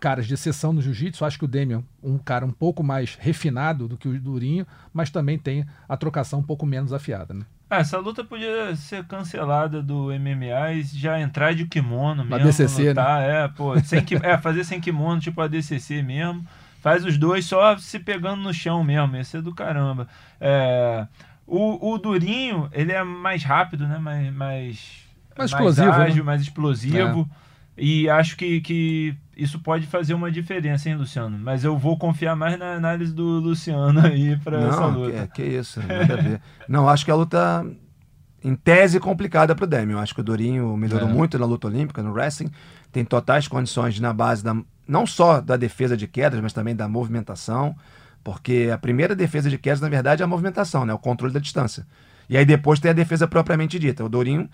caras de exceção no jiu-jitsu. Acho que o Demian, um cara um pouco mais refinado do que o Durinho, mas também tem a trocação um pouco menos afiada, né? Ah, essa luta podia ser cancelada do MMA e já entrar de kimono mesmo. A DCC, lutar, né? É, pô, sem, é, fazer sem kimono, tipo a DCC mesmo. Faz os dois só se pegando no chão mesmo, ia ser do caramba. É, o, o Durinho, ele é mais rápido, né? Mais, mais, mais explosivo. ágil, né? mais explosivo. É. E acho que, que isso pode fazer uma diferença, hein, Luciano? Mas eu vou confiar mais na análise do Luciano aí para essa luta. Que, que isso, nada a ver. Não, acho que a luta, em tese, complicada para o Demi. Eu acho que o Dorinho melhorou é. muito na luta olímpica, no wrestling. Tem totais condições na base da, não só da defesa de quedas, mas também da movimentação. Porque a primeira defesa de quedas, na verdade, é a movimentação, né? o controle da distância. E aí depois tem a defesa propriamente dita. O Dorinho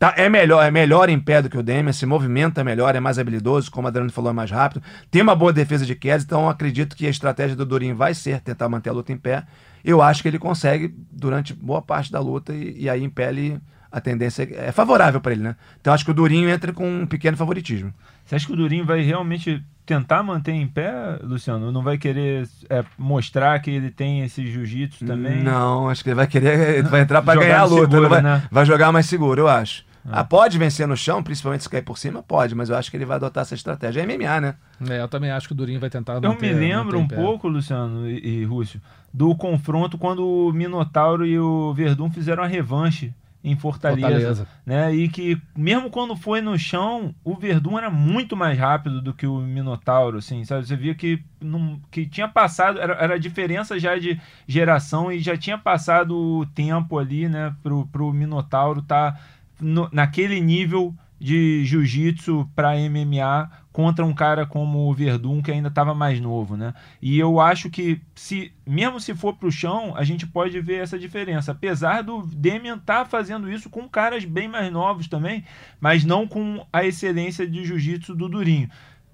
Tá, é melhor, é melhor em pé do que o Demian, se movimenta melhor, é mais habilidoso, como a Adriano falou, é mais rápido. Tem uma boa defesa de quedas, então acredito que a estratégia do Durinho vai ser tentar manter a luta em pé. Eu acho que ele consegue durante boa parte da luta e, e aí em pé ele, a tendência é favorável para ele, né? Então acho que o Durinho entra com um pequeno favoritismo. Você acha que o Durinho vai realmente tentar manter em pé, Luciano? Não vai querer é, mostrar que ele tem esse jiu-jitsu também? Não, acho que ele vai querer, ele vai entrar para ganhar a luta, seguro, vai, né? vai jogar mais seguro, eu acho. Ah. ah, pode vencer no chão, principalmente se cair por cima? Pode, mas eu acho que ele vai adotar essa estratégia. É MMA, né? É, eu também acho que o Durinho vai tentar Eu me lembro um pouco, Luciano e, e Rússio, do confronto quando o Minotauro e o Verdun fizeram a revanche em Fortaleza, Fortaleza, né? E que mesmo quando foi no chão, o Verdun era muito mais rápido do que o Minotauro, assim, sabe? Você via que não, que tinha passado, era, era a diferença já de geração e já tinha passado o tempo ali, né, pro, pro Minotauro tá no, naquele nível de jiu-jitsu para MMA contra um cara como o Verdun que ainda estava mais novo, né? E eu acho que se mesmo se for para o chão, a gente pode ver essa diferença, apesar do Demian estar tá fazendo isso com caras bem mais novos também, mas não com a excelência de jiu-jitsu do Durinho.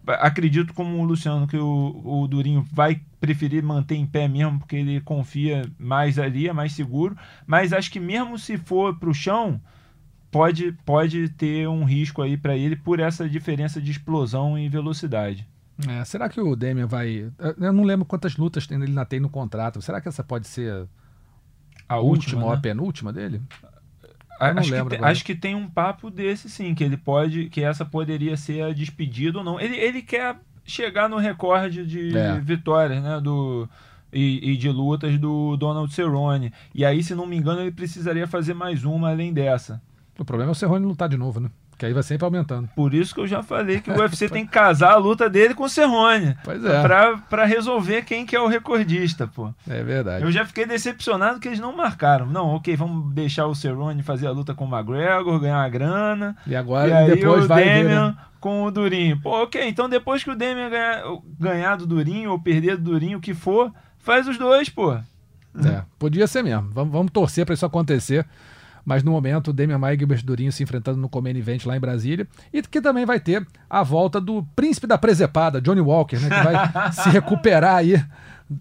Acredito como o Luciano que o, o Durinho vai preferir manter em pé mesmo porque ele confia mais ali, é mais seguro, mas acho que mesmo se for para o chão, pode, pode ter um risco aí para ele por essa diferença de explosão e velocidade. É, será que o Demian vai. Eu não lembro quantas lutas ele ainda tem no contrato. Será que essa pode ser a última, né? ou a penúltima dele? Eu acho, que, acho que tem um papo desse sim, que ele pode. que essa poderia ser a despedida ou não. Ele, ele quer chegar no recorde de é. vitórias, né? Do, e, e, de lutas do Donald Cerrone. E aí, se não me engano, ele precisaria fazer mais uma além dessa. O problema é o Cerrone lutar de novo, né? Que aí vai sempre aumentando. Por isso que eu já falei que o UFC tem que casar a luta dele com o Cerrone. Pois é. Pra, pra resolver quem que é o recordista, pô. É verdade. Eu já fiquei decepcionado que eles não marcaram. Não, ok, vamos deixar o Cerrone fazer a luta com o McGregor, ganhar uma grana. E agora e aí depois o vai Damian ver, né? com o Durinho. Pô, ok, então depois que o Damian ganhar, ganhar do Durinho ou perder do Durinho, o que for, faz os dois, pô. É, podia ser mesmo. Vamos, vamos torcer para isso acontecer mas no momento, Demian Maia e Gilbert Durinho se enfrentando no Comen Event lá em Brasília, e que também vai ter a volta do príncipe da presepada, Johnny Walker, né, que vai se recuperar aí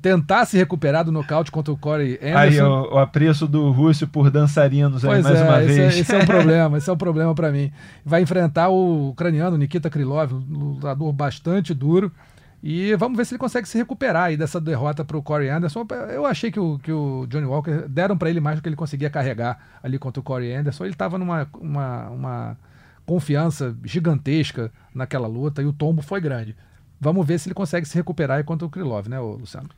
tentar se recuperar do nocaute contra o Corey Anderson. Aí o, o apreço do Russo por dançarinos aí, mais é, uma esse vez. É, esse é um problema, esse é um problema para mim. Vai enfrentar o ucraniano Nikita Krylov, um lutador bastante duro. E vamos ver se ele consegue se recuperar aí dessa derrota para o Corey Anderson. Eu achei que o, que o Johnny Walker deram para ele mais do que ele conseguia carregar ali contra o Corey Anderson. Ele estava numa uma, uma confiança gigantesca naquela luta e o tombo foi grande. Vamos ver se ele consegue se recuperar aí contra o Krylov, né, Luciano?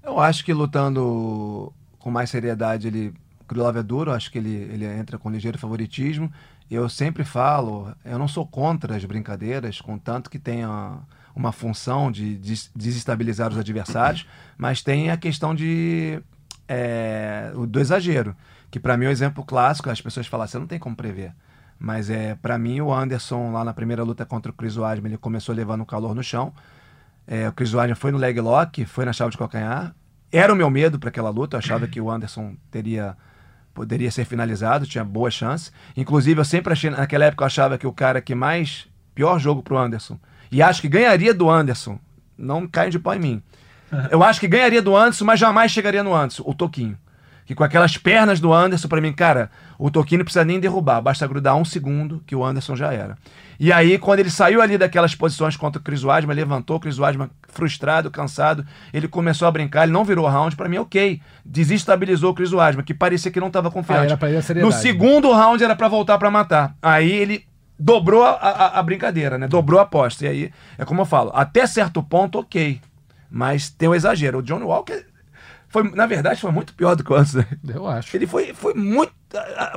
Eu acho que lutando com mais seriedade ele Krylov é duro, acho que ele, ele entra com ligeiro favoritismo. Eu sempre falo, eu não sou contra as brincadeiras, contanto que tenha uma função de des- desestabilizar os adversários, mas tem a questão de é, do exagero, que para mim é o exemplo clássico, as pessoas falam, você não tem como prever. Mas é para mim o Anderson lá na primeira luta contra o Chris Weidman, ele começou levando o calor no chão. É, o Chris Weidman foi no leg lock, foi na chave de calcanhar. Era o meu medo para aquela luta, eu achava que o Anderson teria poderia ser finalizado, tinha boa chance. Inclusive, eu sempre achei, naquela época eu achava que o cara que mais pior jogo pro Anderson, e acho que ganharia do Anderson, não caem de pau em mim. Eu acho que ganharia do Anderson, mas jamais chegaria no Anderson, o Toquinho. Que com aquelas pernas do Anderson, pra mim, cara, o Toquinho não precisa nem derrubar, basta grudar um segundo que o Anderson já era. E aí, quando ele saiu ali daquelas posições contra o Chris Weidman, levantou o Chris Weidman frustrado, cansado, ele começou a brincar, ele não virou round, pra mim, ok. Desestabilizou o Chris Weidman, que parecia que não tava confiante. Ah, no segundo round era pra voltar pra matar. Aí ele dobrou a, a- a brincadeira, né? Dobrou a aposta. E aí, é como eu falo, até certo ponto, ok. Mas tem o exagero. O John Walker, foi, na verdade, foi muito pior do que o antes. né? Eu acho. Ele foi, foi muito,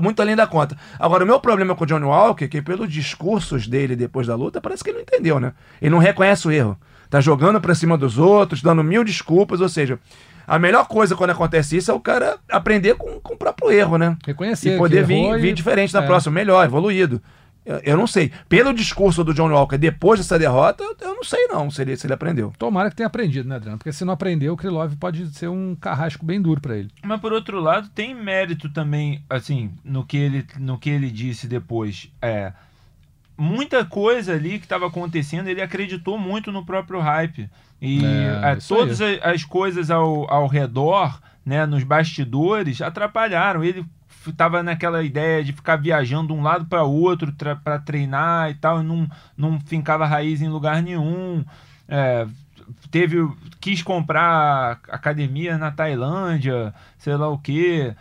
muito além da conta. Agora, o meu problema com o Johnny Walker é que, pelos discursos dele depois da luta, parece que ele não entendeu, né? Ele não reconhece o erro. Tá jogando pra cima dos outros, dando mil desculpas, ou seja. A melhor coisa quando acontece isso é o cara aprender com, com o próprio erro, né? Reconhecer E poder vir, e- vir diferente na é. próxima, melhor, evoluído. Eu, eu não sei. Pelo discurso do John Walker depois dessa derrota, eu, eu não sei não se ele, se ele aprendeu. Tomara que tenha aprendido, né, Adriano? Porque se não aprender, o Krylov pode ser um carrasco bem duro pra ele. Mas por outro lado, tem mérito também, assim, no que ele, no que ele disse depois. É, muita coisa ali que estava acontecendo, ele acreditou muito no próprio hype. E É, é, todas a- as coisas ao, ao redor, né, nos bastidores, atrapalharam. Ele estava naquela ideia de ficar viajando de um lado para outro para treinar e tal, e não, não fincava raiz em lugar nenhum. É, teve quis comprar academia na Tailândia, sei lá o que.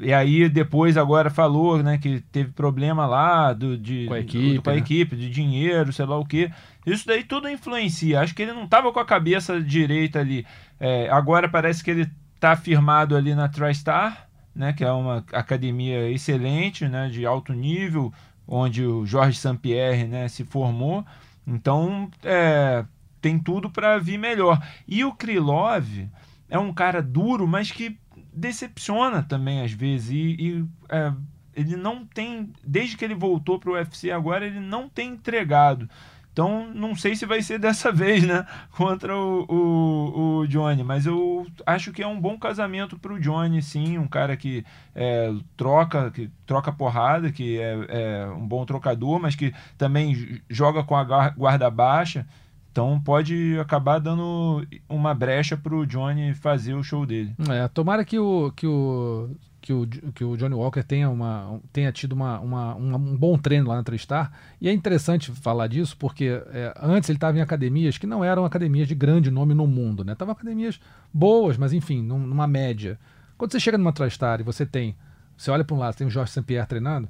e aí depois agora falou, né, que teve problema lá do, de, Com a equipe, do- com a né? equipe, de dinheiro, sei lá o que. Isso daí tudo influencia. Acho que ele não estava com a cabeça direita ali. É, agora parece que ele está firmado ali na TriStar, né, que é uma academia excelente, né, de alto nível, onde o Jorge Sampierre, né, se formou. Então, é, tem tudo para vir melhor. E o Krylov é um cara duro, mas que decepciona também às vezes. E, e, é, ele não tem, desde que ele voltou para o UFC agora, ele não tem entregado. Então, não sei se vai ser dessa vez, né? Contra o, o, o Johnny. Mas eu acho que é um bom casamento para o Johnny, sim. Um cara que é, troca que troca porrada, que é, é um bom trocador, mas que também joga com a guarda baixa. Então, pode acabar dando uma brecha para o Johnny fazer o show dele. É, tomara que o, que o, que o, que o Johnny Walker tenha, uma, tenha tido uma, uma- um bom treino lá na Tristar. E é interessante falar disso, porque é, antes ele estava em academias que não eram academias de grande nome no mundo, né? Estavam academias boas, mas enfim, num- numa média. Quando você chega numa Tristar e você tem, você olha para um lado, tem o Jorge St. Pierre treinando,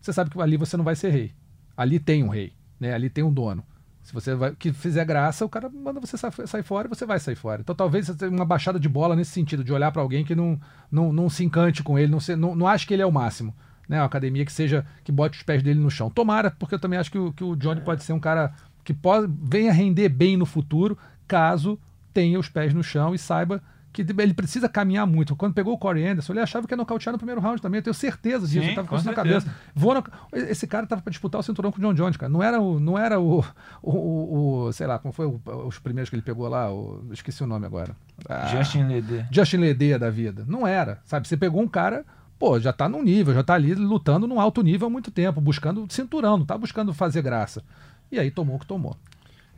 você sabe que ali você não vai ser rei. Ali tem um rei, né? Ali tem um dono. Se você vai, que fizer graça, o cara manda você sa- sair fora e você vai sair fora. Então talvez você tenha uma baixada de bola nesse sentido, de olhar para alguém que não, não, não se encante com ele, não, se, não, não acha que ele é o máximo. Né? Uma academia que seja, que bote os pés dele no chão. Tomara, porque eu também acho que o, que o Johnny pode ser um cara que pode, venha render bem no futuro, caso tenha os pés no chão e saiba que ele precisa caminhar muito. Quando pegou o Corey Anderson, ele achava que ia nocautear no primeiro round também. Eu tenho certeza disso. Sim, eu tava com isso na cabeça. Vou no- Esse cara tava para disputar o cinturão com o John Jones, cara. Não era o, não era o, o, o- sei lá, como foi o- os primeiros que ele pegou lá, o- esqueci o nome agora. Ah, Justin Leder. Justin Ledea da vida. Não era, sabe? Você pegou um cara, pô, já tá num nível, já tá ali lutando num alto nível há muito tempo, buscando cinturão, não tá buscando fazer graça. E aí tomou o que tomou.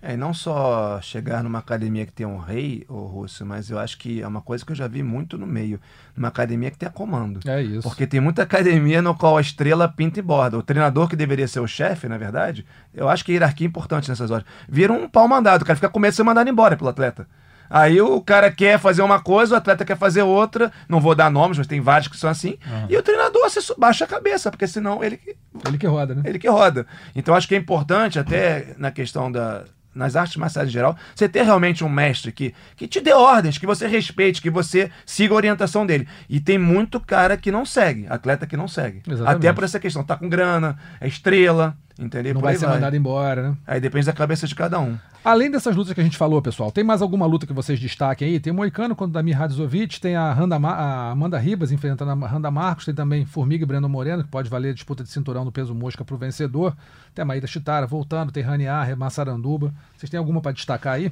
É, e não só chegar numa academia que tem um rei, o russo, mas eu acho que é uma coisa que eu já vi muito no meio. Numa academia que tenha comando. É isso. Porque tem muita academia no qual a estrela pinta e borda. O treinador que deveria ser o chefe, na verdade, eu acho que a hierarquia é importante nessas horas. Vira um pau mandado, o cara fica com medo de ser mandado embora pelo atleta. Aí o cara quer fazer uma coisa, o atleta quer fazer outra. Não vou dar nomes, mas tem vários que são assim. E o treinador baixa a cabeça, porque senão ele que Ele que roda, né? ele que roda. Então acho que é importante, até na questão da, nas artes marciais em geral, você ter realmente um mestre que, que te dê ordens, que você respeite, que você siga a orientação dele. E tem muito cara que não segue, atleta que não segue. Exatamente. Até por essa questão, tá com grana, é estrela, entendeu? Não vai ser mandado embora, né? Aí depende da cabeça de cada um. Além dessas lutas que a gente falou, pessoal, tem mais alguma luta que vocês destaquem aí? Tem o Moicano contra o Damir Radzovic, tem a, Randa a Amanda Ribas enfrentando a Randa Marcos, tem também Formiga e Breno Moreno, que pode valer a disputa de cinturão no peso mosca pro vencedor. Tem a Maíra Chitara voltando, tem Rani Arre, Massaranduba. Vocês têm alguma para destacar aí?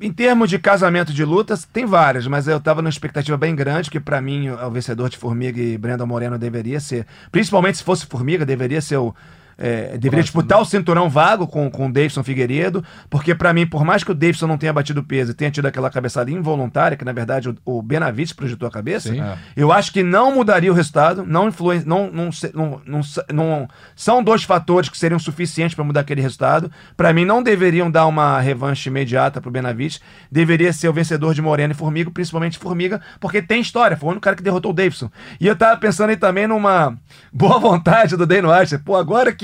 Em termos de casamento de lutas, tem várias, mas eu tava numa expectativa bem grande, que pra mim o vencedor de Formiga e Brandon Moreno deveria ser, principalmente se fosse Formiga, deveria ser o. é, deveria disputar o cinturão vago com, com o Davidson Figueiredo, porque pra mim, por mais que o Davidson não tenha batido peso e tenha tido aquela cabeçada involuntária, que na verdade o, o Benavides projetou a cabeça, Sim. É. eu acho que não mudaria o resultado, não influen não, não, se- não, não, não- são dois fatores que seriam suficientes para mudar aquele resultado. Para mim, não deveriam dar uma revanche imediata pro Benavides. Deveria ser o vencedor de Moreno e Formiga, principalmente Formiga, porque tem história. Foi o único cara que derrotou o Davidson. E eu tava pensando aí também numa boa vontade do Dano White. Pô, agora que.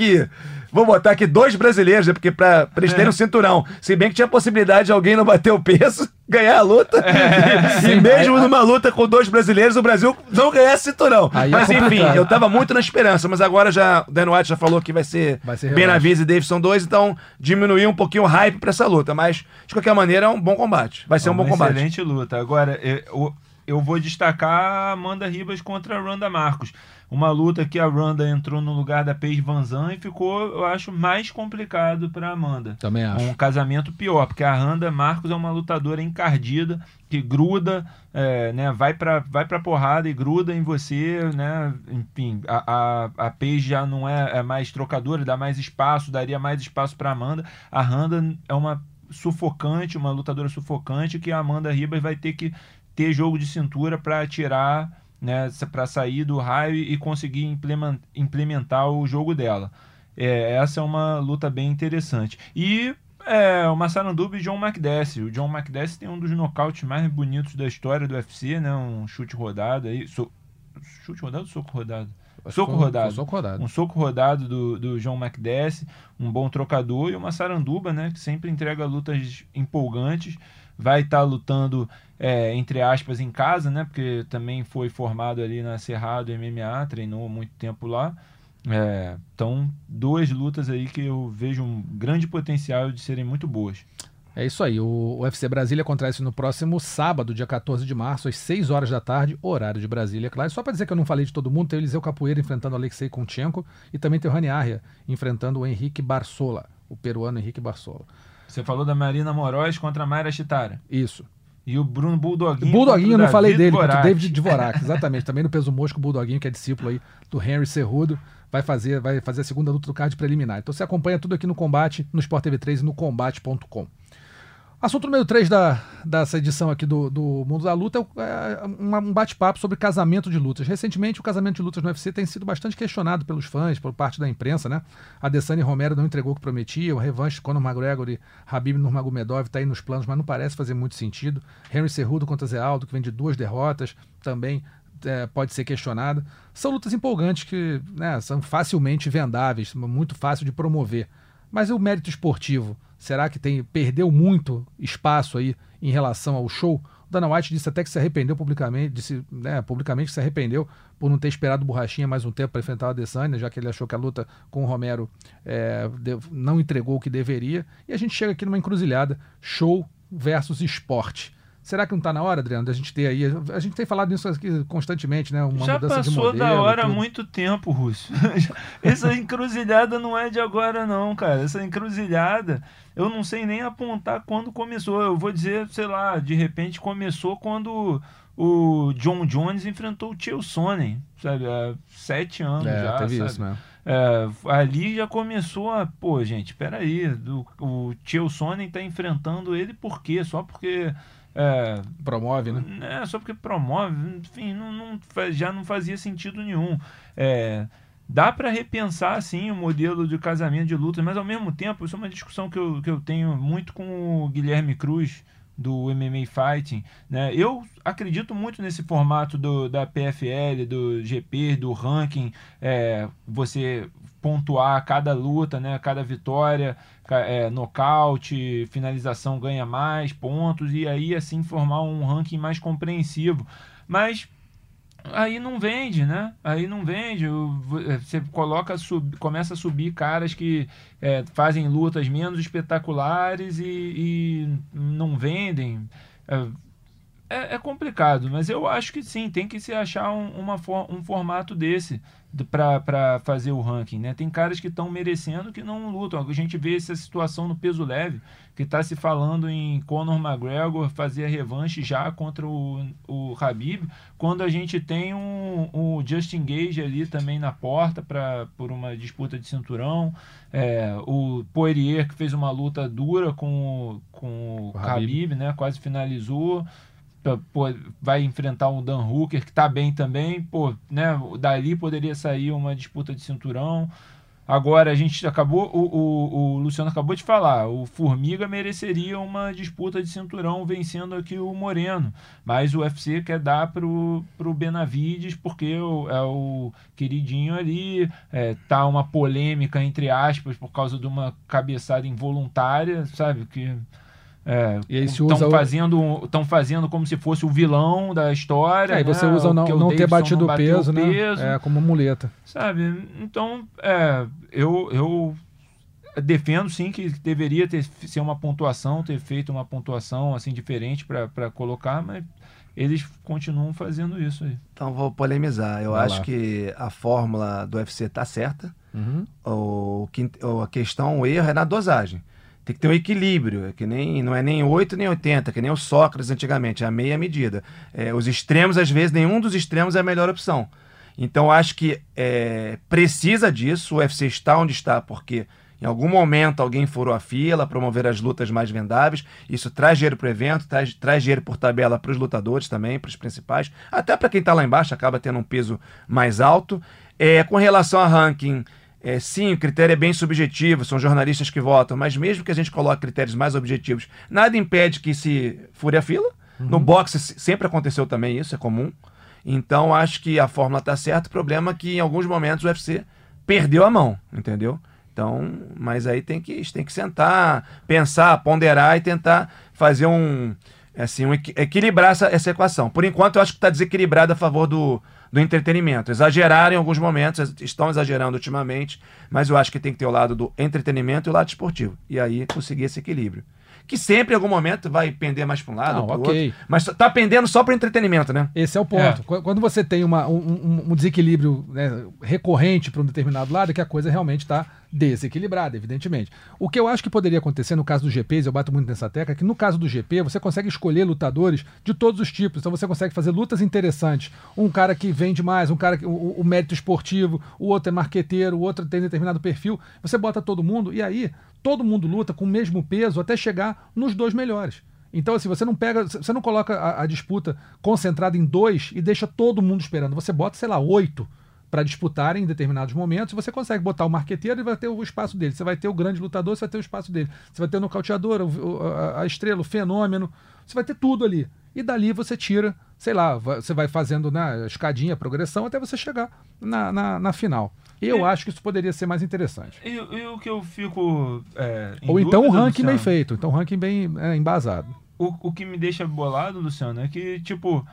Vou botar aqui dois brasileiros, né? Porque pra, pra eles terem um cinturão. Se bem que tinha a possibilidade de alguém não bater o peso, ganhar a luta. e mesmo numa luta com dois brasileiros, o Brasil não ganhar cinturão. Aí é mas enfim, eu tava muito na esperança, mas agora já o Dan White já falou que vai ser, Vai ser. Benavides e Davidson 2, então diminuiu um pouquinho o hype pra essa luta. Mas, de qualquer maneira, é um bom combate. Vai ser um Uma bom combate. excelente luta. Agora, eu, eu vou destacar a Amanda Ribas contra a Randa Marcos. Uma luta que a Randa entrou no lugar da Paige Van Zandt e ficou, eu acho, mais complicado para Amanda. Também acho. Um casamento pior, porque a Randa Marcos é uma lutadora encardida, que gruda, é, né, vai pra, vai pra porrada e gruda em você, né, enfim, a, a, a Paige já não é, é mais trocadora, dá mais espaço, daria mais espaço pra Amanda. A Randa é uma sufocante, uma lutadora sufocante, que a Amanda Ribas vai ter que ter jogo de cintura para tirar, né, para sair do raio e conseguir implemen- implementar o jogo dela. É, essa é uma luta bem interessante. E é, o Massaranduba e John McDessie. O John McDessie tem um dos nocautes mais bonitos da história do UFC, né? Um chute rodado aí. So- chute rodado ou soco rodado? Soco Foi- rodado. soco rodado. Um soco rodado do, do John McDessie, um bom trocador e uma Saranduba, né? Que sempre entrega lutas empolgantes. Vai estar lutando, é, entre aspas, em casa, né? Porque também foi formado ali na Cerrado MMA, treinou muito tempo lá. É, então, duas lutas aí que eu vejo um grande potencial de serem muito boas. É isso aí. O UFC Brasília acontece no próximo sábado, dia 14 de março, às 6 horas da tarde, horário de Brasília, claro. Só para dizer que eu não falei de todo mundo, tem o Eliseu Capoeira enfrentando o Alexei Konchenko e também tem o Rani Arria enfrentando o Henrique Barsola, o peruano Henrique Barsola. Você falou da Marina Moraes contra a Mayra Chitara. Isso. E o Bruno Bulldoguinho. Bulldoguinho, não falei dele, contra o. David Dvorak, exatamente. Também no peso mosco, o Bulldoguinho, que é discípulo aí do Henry Cerrudo, vai fazer, vai fazer a segunda luta do card preliminar. Então você acompanha tudo aqui no Combate, no Sport TV 3 e no combate.com. Assunto número 3 da, dessa edição aqui do, do Mundo da Luta é é um bate-papo sobre casamento de lutas. Recentemente, o casamento de lutas no UFC tem sido bastante questionado pelos fãs, por parte da imprensa, né? A Desani Romero não entregou o que prometia, o revanche Conor McGregor e Habib Nurmagomedov está aí nos planos, mas não parece fazer muito sentido. Henry Cerrudo contra Zé Aldo, que vem de duas derrotas, também é, pode ser questionado. São lutas empolgantes que né, são facilmente vendáveis, muito fácil de promover. Mas o mérito esportivo? Será que tem perdeu muito espaço aí em relação ao show? O Dana White disse até que se arrependeu publicamente, disse né, publicamente se arrependeu por não ter esperado Borrachinha mais um tempo para enfrentar o Adesanya, já que ele achou que a luta com o Romero é, não entregou o que deveria. E a gente chega aqui numa encruzilhada, show versus esporte. Será que não está na hora, Adriano, da gente ter aí? A gente tem falado nisso aqui constantemente, né? Uma Já passou modelo. da hora há tudo. muito tempo, Russo. Essa encruzilhada não é de agora, não, cara. Essa encruzilhada, eu não sei nem apontar quando começou. Eu vou dizer, sei lá, de repente começou quando o John Jones enfrentou o Tio Sonnen, sabe? Há sete anos É, já, teve sabe? isso, né? É, ali já começou a. Pô, gente, peraí. Do, o Tio Sonnen tá enfrentando ele por quê? Só porque. É, Promove, né? é, só porque promove, enfim, não, não já não fazia sentido nenhum. É, dá para repensar, assim, o modelo de casamento de lutas, mas ao mesmo tempo, isso é uma discussão que eu, que eu tenho muito com o Guilherme Cruz, do MMA Fighting, né? Eu acredito muito nesse formato do, da PFL, do GP, do ranking, é, você pontuar cada luta, né? Cada vitória, é, nocaute, finalização ganha mais pontos e aí assim formar um ranking mais compreensivo. Mas aí não vende, né? Aí não vende. É, você coloca, sub, começa a subir caras que é, fazem lutas menos espetaculares e, e não vendem. É, é, é, complicado, mas eu acho que sim, tem que se achar um, uma, um formato desse para fazer o ranking, né? Tem caras que estão merecendo que não lutam. A gente vê essa situação no peso leve, que está se falando em Conor McGregor fazer a revanche já contra o, o Habib, quando a gente tem um, um Justin Gage ali também na porta pra, por uma disputa de cinturão. É, o Poirier que fez uma luta dura com, com o, o Habib, Habib, né? Quase finalizou pô, vai enfrentar um Dan Hooker que tá bem também, pô, né? Dali poderia sair uma disputa de cinturão. Agora a gente acabou, o, o, o, Luciano acabou de falar, o Formiga mereceria uma disputa de cinturão vencendo aqui o Moreno, mas o UFC quer dar pro, pro Benavides porque o, é o queridinho ali, é, tá uma polêmica entre aspas por causa de uma cabeçada involuntária, sabe, que é, e aí se usa estão fazendo, estão fazendo como se fosse o vilão da história. É, e você né? usa não, não ter batido o peso, né? Peso, é, como muleta. Sabe? Então, é, eu, eu defendo sim que deveria ter ser uma pontuação, ter feito uma pontuação assim diferente para colocar, mas eles continuam fazendo isso aí. Então vou polemizar. Eu Vai acho lá. que a fórmula do UFC está certa. Uhum. O, a questão, o erro é na dosagem tem que ter um equilíbrio, é que nem, não é nem 8 nem 80, que nem o Sócrates antigamente, é a meia medida. É, os extremos, às vezes, nenhum dos extremos é a melhor opção. Então, acho que é, precisa disso, o UFC está onde está, porque em algum momento alguém furou a fila, promover as lutas mais vendáveis, isso traz dinheiro para o evento, traz, traz dinheiro por tabela para os lutadores também, para os principais, até para quem está lá embaixo, acaba tendo um peso mais alto. É, com relação a ranking, é, sim, o critério é bem subjetivo, são jornalistas que votam, mas mesmo que a gente coloque critérios mais objetivos, nada impede que se fure a fila. Uhum. No boxe sempre aconteceu também isso, é comum. Então acho que a fórmula está certa. O problema é que em alguns momentos o UFC perdeu a mão, entendeu? Então, mas aí tem que, tem que sentar, pensar, ponderar e tentar fazer um, assim, um, equilibrar essa, essa equação. Por enquanto, eu acho que está desequilibrado a favor do, do entretenimento. Exageraram em alguns momentos, estão exagerando ultimamente, mas eu acho que tem que ter o lado do entretenimento e o lado esportivo. E aí conseguir esse equilíbrio que sempre em algum momento vai pender mais para um lado, para okay. outro. Mas tá pendendo só para entretenimento, né? Esse é o ponto. É. Quando você tem uma, um, um desequilíbrio né, recorrente para um determinado lado, é que a coisa realmente está desequilibrada, evidentemente. O que eu acho que poderia acontecer no caso do GP, eu bato muito nessa tecla, é que no caso do GP você consegue escolher lutadores de todos os tipos. Então você consegue fazer lutas interessantes. Um cara que vende mais, um cara que o, o mérito esportivo, o outro é marqueteiro, o outro tem determinado perfil. Você bota todo mundo e aí todo mundo luta com o mesmo peso até chegar nos dois melhores. Então, assim, você não pega, você não coloca a, a disputa concentrada em dois e deixa todo mundo esperando. Você bota, sei lá, oito para disputarem em determinados momentos, você consegue botar o marqueteiro e vai ter o espaço dele. Você vai ter o grande lutador, você vai ter o espaço dele. Você vai ter o nocauteador, o, a, a estrela, o fenômeno. Você vai ter tudo ali. E dali você tira, sei lá, você vai fazendo na né, escadinha, progressão, até você chegar na, na, na final. Eu e, acho que isso poderia ser mais interessante. E, e o que eu fico. É, Ou então um ranking Luciano, bem feito, então um ranking bem é, embasado. O, o que me deixa bolado, Luciano, é que, tipo,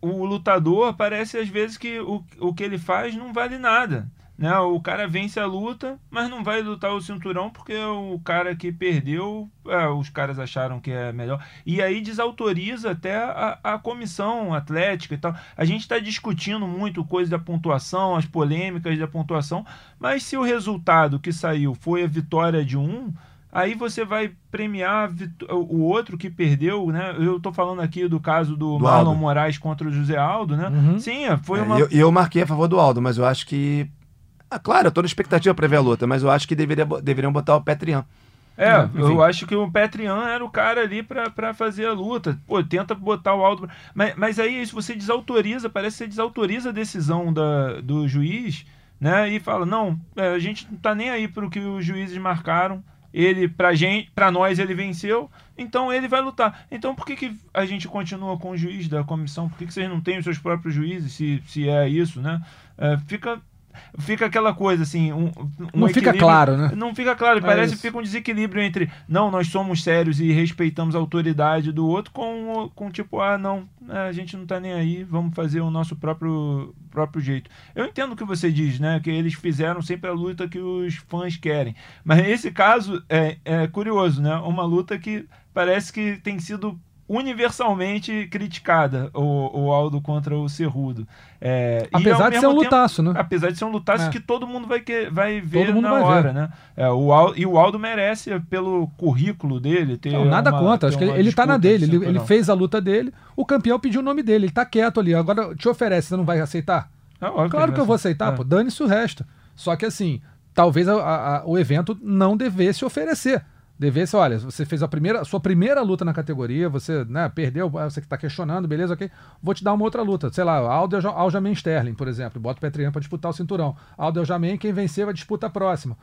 o lutador parece às vezes que o, o que ele faz não vale nada. Né? O cara vence a luta, mas não vai lutar o cinturão porque o cara que perdeu, é, os caras acharam que é melhor. E aí desautoriza até a, a comissão atlética e tal. A gente está discutindo muito coisa da pontuação, as polêmicas da pontuação, mas se o resultado que saiu foi a vitória de um, aí você vai premiar o outro que perdeu, né? Eu tô falando aqui do caso do, do Marlon Aldo. Moraes contra o José Aldo, né? Uhum. Sim, foi é, uma. Eu, eu marquei a favor do Aldo, mas eu acho que ah, claro, eu tô na expectativa para ver a luta, mas eu acho que deveria, deveriam botar o Petrian. É, eu acho que o Petrian era o cara ali para fazer a luta. Pô, tenta botar o Aldo. Mas, mas aí, se você desautoriza, parece que você desautoriza a decisão da, do juiz, né? E fala: não, é, a gente não tá nem aí pro que os juízes marcaram. ele pra gente, para nós ele venceu, então ele vai lutar. Então por que, que a gente continua com o juiz da comissão? Por que, que vocês não têm os seus próprios juízes, se, se é isso, né? É, fica fica aquela coisa assim. Um, um não fica claro, né? Não fica claro. É Parece que fica um desequilíbrio entre não, nós somos sérios e respeitamos a autoridade do outro, com, com tipo, ah, não, a gente não tá nem aí, vamos fazer o nosso próprio, próprio jeito. Eu entendo o que você diz, né? Que eles fizeram sempre a luta que os fãs querem. Mas esse caso é, é curioso, né? Uma luta que parece que tem sido universalmente criticada o, o Aldo contra o Cerrudo. É, Apesar de ser um tempo- lutaço, né? Apesar de ser um lutaço É. que todo mundo vai, que, vai ver mundo na vai hora, ver. né? É, o Al, e o Aldo merece, pelo currículo dele, ter Não, nada uma- contra. Acho que ele, ele tá na dele. de Ele, ele fez a luta dele. O campeão pediu o nome dele. Ele tá quieto ali. Agora te oferece, você não vai aceitar? É óbvio Claro que eu vou aceitar, é. pô. Dane-se o resto. Só que assim, talvez a- a- a- o evento não devesse oferecer. Devesse, olha, você fez a primeira, sua primeira luta na categoria, você né, perdeu, ah, você que tá questionando, beleza, ok. Vou te dar uma outra luta. Sei lá, Aldo Alja- Aljamain Sterling, por exemplo. Bota o Petriano pra disputar o cinturão. Aldo Aljamain, quem vencer vai disputar a próxima.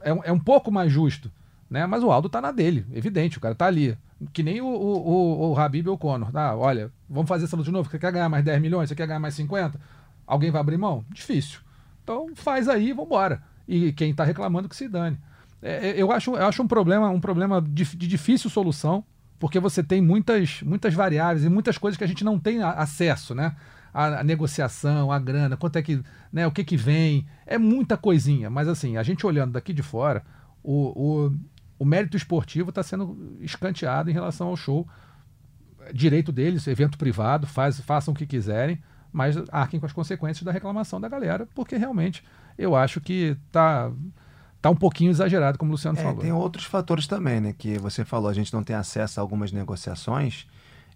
É, é um pouco mais justo. Né? Mas o Aldo tá na dele, evidente, o cara tá ali. Que nem o, o, o, o Habib ou o Conor. Ah, olha, vamos fazer essa luta de novo. Você quer ganhar mais 10 milhões? Você quer ganhar mais 50? Alguém vai abrir mão? Difícil. Então faz aí vambora. E quem tá reclamando que se dane. É, é, eu, acho, eu acho um problema, um problema de, de difícil solução, porque você tem muitas, muitas variáveis e muitas coisas que a gente não tem acesso, né? A, a negociação, a grana, quanto é que, né, o que que vem, é muita coisinha. Mas assim, a gente olhando daqui de fora, o, o, o mérito esportivo está sendo escanteado em relação ao show. Direito deles, evento privado, faz, façam o que quiserem, mas arquem com as consequências da reclamação da galera, porque realmente eu acho que tá, tá um pouquinho exagerado, como o Luciano É, falou. tem outros fatores também, né? Que você falou, a gente não tem acesso a algumas negociações.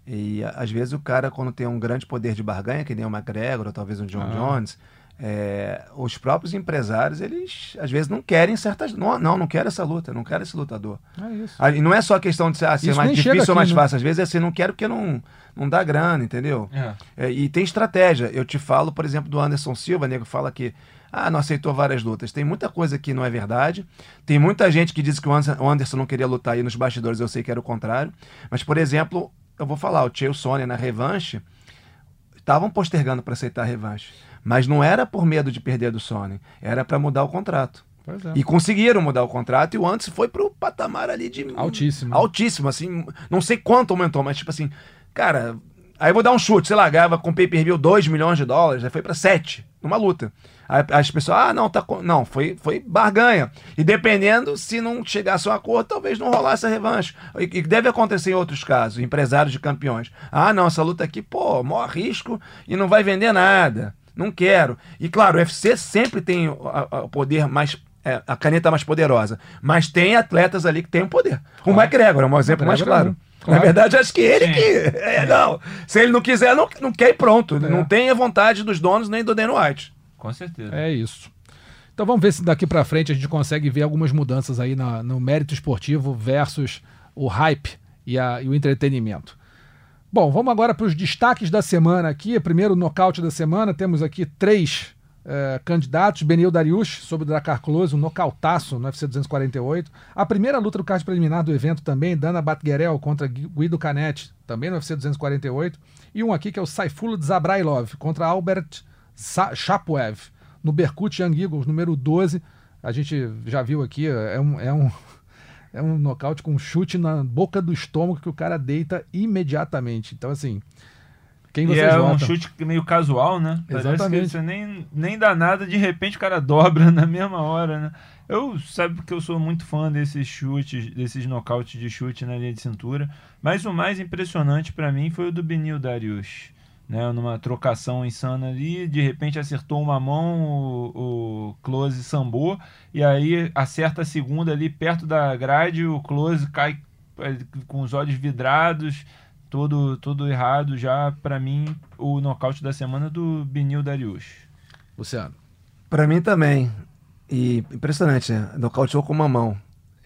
E às vezes o cara, quando tem um grande poder de barganha, que nem o McGregor, ou talvez um John Ah. Jones, é, os próprios empresários, eles às vezes não querem certas. Não, não, não quero essa luta, não quero esse lutador. É isso. E não é só questão de ser, ah, ser mais difícil ou aqui, mais né? fácil. Às vezes é assim, não quero porque não, não dá grana, entendeu? É. É, e tem estratégia. Eu te falo, por exemplo, do Anderson Silva, nego fala que ah, não aceitou várias lutas. Tem muita coisa que não é verdade. Tem muita gente que diz que o Anderson, o não queria lutar aí nos bastidores, eu sei que era o contrário. Mas, por exemplo, eu vou falar, o Chael Sonnen na revanche, estavam postergando para aceitar a revanche. Mas não era por medo de perder do Sonnen, era para mudar o contrato. É. E conseguiram mudar o contrato e o Anderson foi pro patamar ali de. Altíssimo. Altíssimo, assim. Não sei quanto aumentou, mas tipo assim, cara. Aí eu vou dar um chute, sei lá, ganhava com pay per view 2 milhões de dólares, aí foi pra 7 numa luta. As pessoas, ah, não, tá. com-" Não, foi, foi barganha. E dependendo, se não chegasse a um acordo, talvez não rolasse a revanche. E, e deve acontecer em outros casos, empresários de campeões. Ah, não, essa luta aqui, pô, maior risco e não vai vender nada. Não quero. E claro, o UFC sempre tem o poder mais. é, a caneta mais poderosa. Mas tem atletas ali que têm o poder. O McGregor é um exemplo mais McGregor é claro. Claro. Na verdade, acho que ele Sim. que. É, não. Se ele não quiser, não, não quer e pronto. É. Não tem a vontade dos donos nem do Dana White. Com certeza. É isso. Então vamos ver se daqui pra frente a gente consegue ver algumas mudanças aí na- no mérito esportivo versus o hype e, a- e o entretenimento. Bom, vamos agora para os destaques da semana aqui. Primeiro, nocaute da semana. Temos aqui três eh, candidatos. Benil Dariush sobre o Dracar Close, um nocautaço no UFC 248. A primeira luta do card preliminar do evento também, Dana Batguerel contra Gui- Guido Canetti, também no UFC 248. E um aqui que é o Saifulo Zabrailov contra Albert Sa Shapoev, no Berkut Young Eagles, número 12. A gente já viu aqui, é um, é um, é um nocaute com um chute na boca do estômago que o cara deita imediatamente. Então, assim, quem E vocês é um votam? chute meio casual, né? Parece Exatamente. que você nem, nem dá nada, de repente o cara dobra na mesma hora, né? Eu sabe que eu sou muito fã desses chutes, desses nocautes de chute na linha de cintura, mas o mais impressionante pra mim foi o do Benil Darius. Né, numa trocação insana ali, de repente acertou uma mão, o, o Close sambou, e aí acerta a segunda ali perto da grade, o Close cai eh, com os olhos vidrados, todo, todo errado já, pra mim, o nocaute da semana do Benil Darius. Luciano. Pra mim também. E impressionante, né? Nocauteou com uma mão.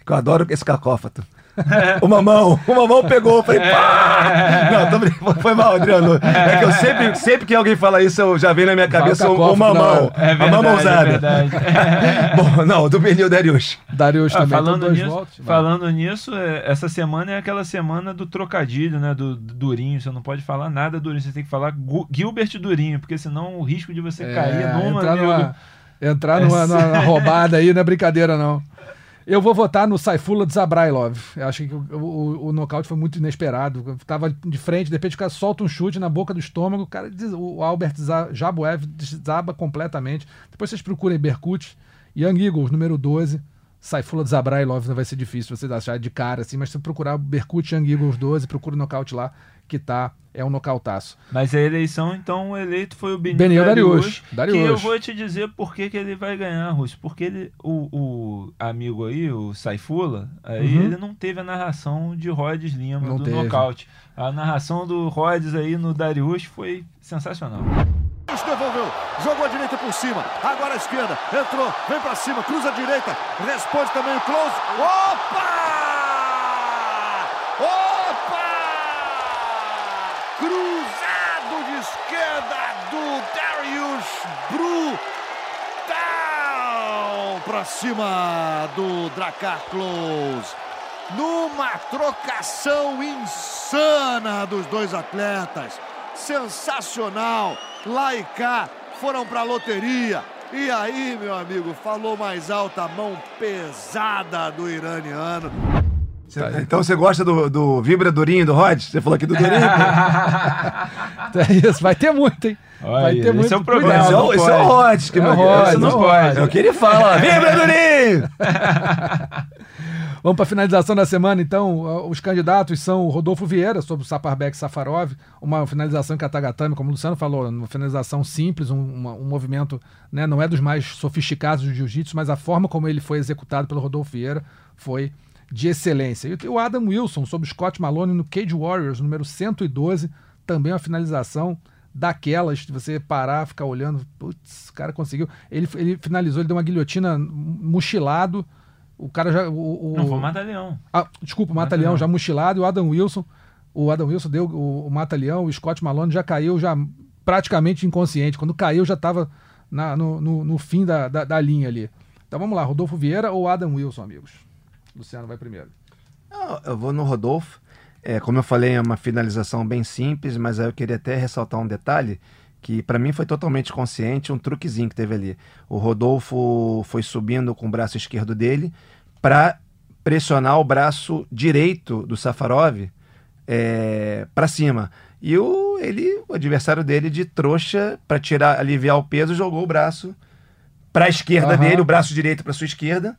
Eu adoro esse cacófato. o mamão, o mamão pegou, eu falei, pá! Não, tô brincando, foi mal, Adriano. É que eu sempre, sempre que alguém fala isso, eu já vem na minha cabeça o, o mamão. É a verdade, mamãozada. é verdade. Bom, não, do Benil Darius. Darius Ah, também, falando então dois nisso, falando nisso é, essa semana é aquela semana do trocadilho, né? Do, do Durinho. Você não pode falar nada Durinho, você tem que falar Gu- Gilbert Durinho, porque senão o risco de você É, cair numa. entrar numa, entrar numa- numa roubada aí não é brincadeira, não. Eu vou votar no Saifula Zabrailov. Eu acho que o, o, o nocaute foi muito inesperado. Eu tava de frente, de repente o cara solta um chute na boca do estômago, o cara o Albert Jabuev desaba completamente. Depois vocês procurem Berkut, Young Eagles, número 12. Saifula Zabrailov vai ser difícil vocês acharem de cara, assim, mas se procurar Berkut Young Eagles 12, procura o nocaute lá, que tá, é um nocautaço. Mas a eleição, então, o eleito foi o Benil, Benil Darius, Darius. Que eu vou te dizer por que, que ele vai ganhar, Russo. Porque ele, o, o amigo aí, o Saifula, aí Uhum. ele não teve a narração de Rhodes Lima Não do teve. nocaute. A narração do Rhodes aí no Darius foi sensacional. Devolveu, jogou a direita por cima, agora a esquerda, entrou, vem pra cima, cruza a direita, responde também o close. Opa! Opa! Cruzado de esquerda do Darius Brutal pra cima do Dracar Close. Numa trocação insana dos dois atletas. Sensacional. Lá e cá foram pra loteria. E aí, meu amigo, falou mais alta a mão pesada do iraniano. Então você gosta do, do Vibra Durinho do Rod? Você falou aqui do Durinho? É isso, vai ter muito, hein? Olha, vai ter esse muito. é o problema. Esse é, o- esse é o. Rod que É o Rod, esse não não pode. É o que ele fala. Vibra Durinho! Vamos para a finalização da semana, então. Uh, Os candidatos são o Rodolfo Vieira, sobre o Saparbek Safarov, uma finalização em Katagatame, como o Luciano falou, uma finalização simples, um, uma- um movimento, né, não é dos mais sofisticados do jiu-jitsu, mas a forma como ele foi executado pelo Rodolfo Vieira foi de excelência. E o Adam Wilson, sobre o Scott Malone no Cage Warriors, número 112, também uma finalização daquelas de você parar, ficar olhando, putz, o cara conseguiu. Ele, ele finalizou, ele deu uma guilhotina mochilado, o cara já... O, o- Não, foi o Mata-Leão. ah, desculpa, o Mata-Leão. Mata-Leão já mochilado e o Adam Wilson. O Adam Wilson deu o, o Mata-Leão, o Scott Malone já caiu já praticamente inconsciente. Quando caiu já estava no, no, no fim da, da, da linha ali. Então vamos lá, Rodolfo Vieira ou Adam Wilson, amigos? Luciano vai primeiro. Não, eu vou no Rodolfo. É, como eu falei, é uma finalização bem simples, mas aí eu queria até ressaltar um detalhe que para mim foi totalmente consciente, um truquezinho que teve ali. O Rodolfo foi subindo com o braço esquerdo dele para pressionar o braço direito do Safarov é, para cima. E o, ele, o adversário dele de trouxa, para tirar, aliviar o peso, jogou o braço para a esquerda Aham. dele, o braço direito para sua esquerda,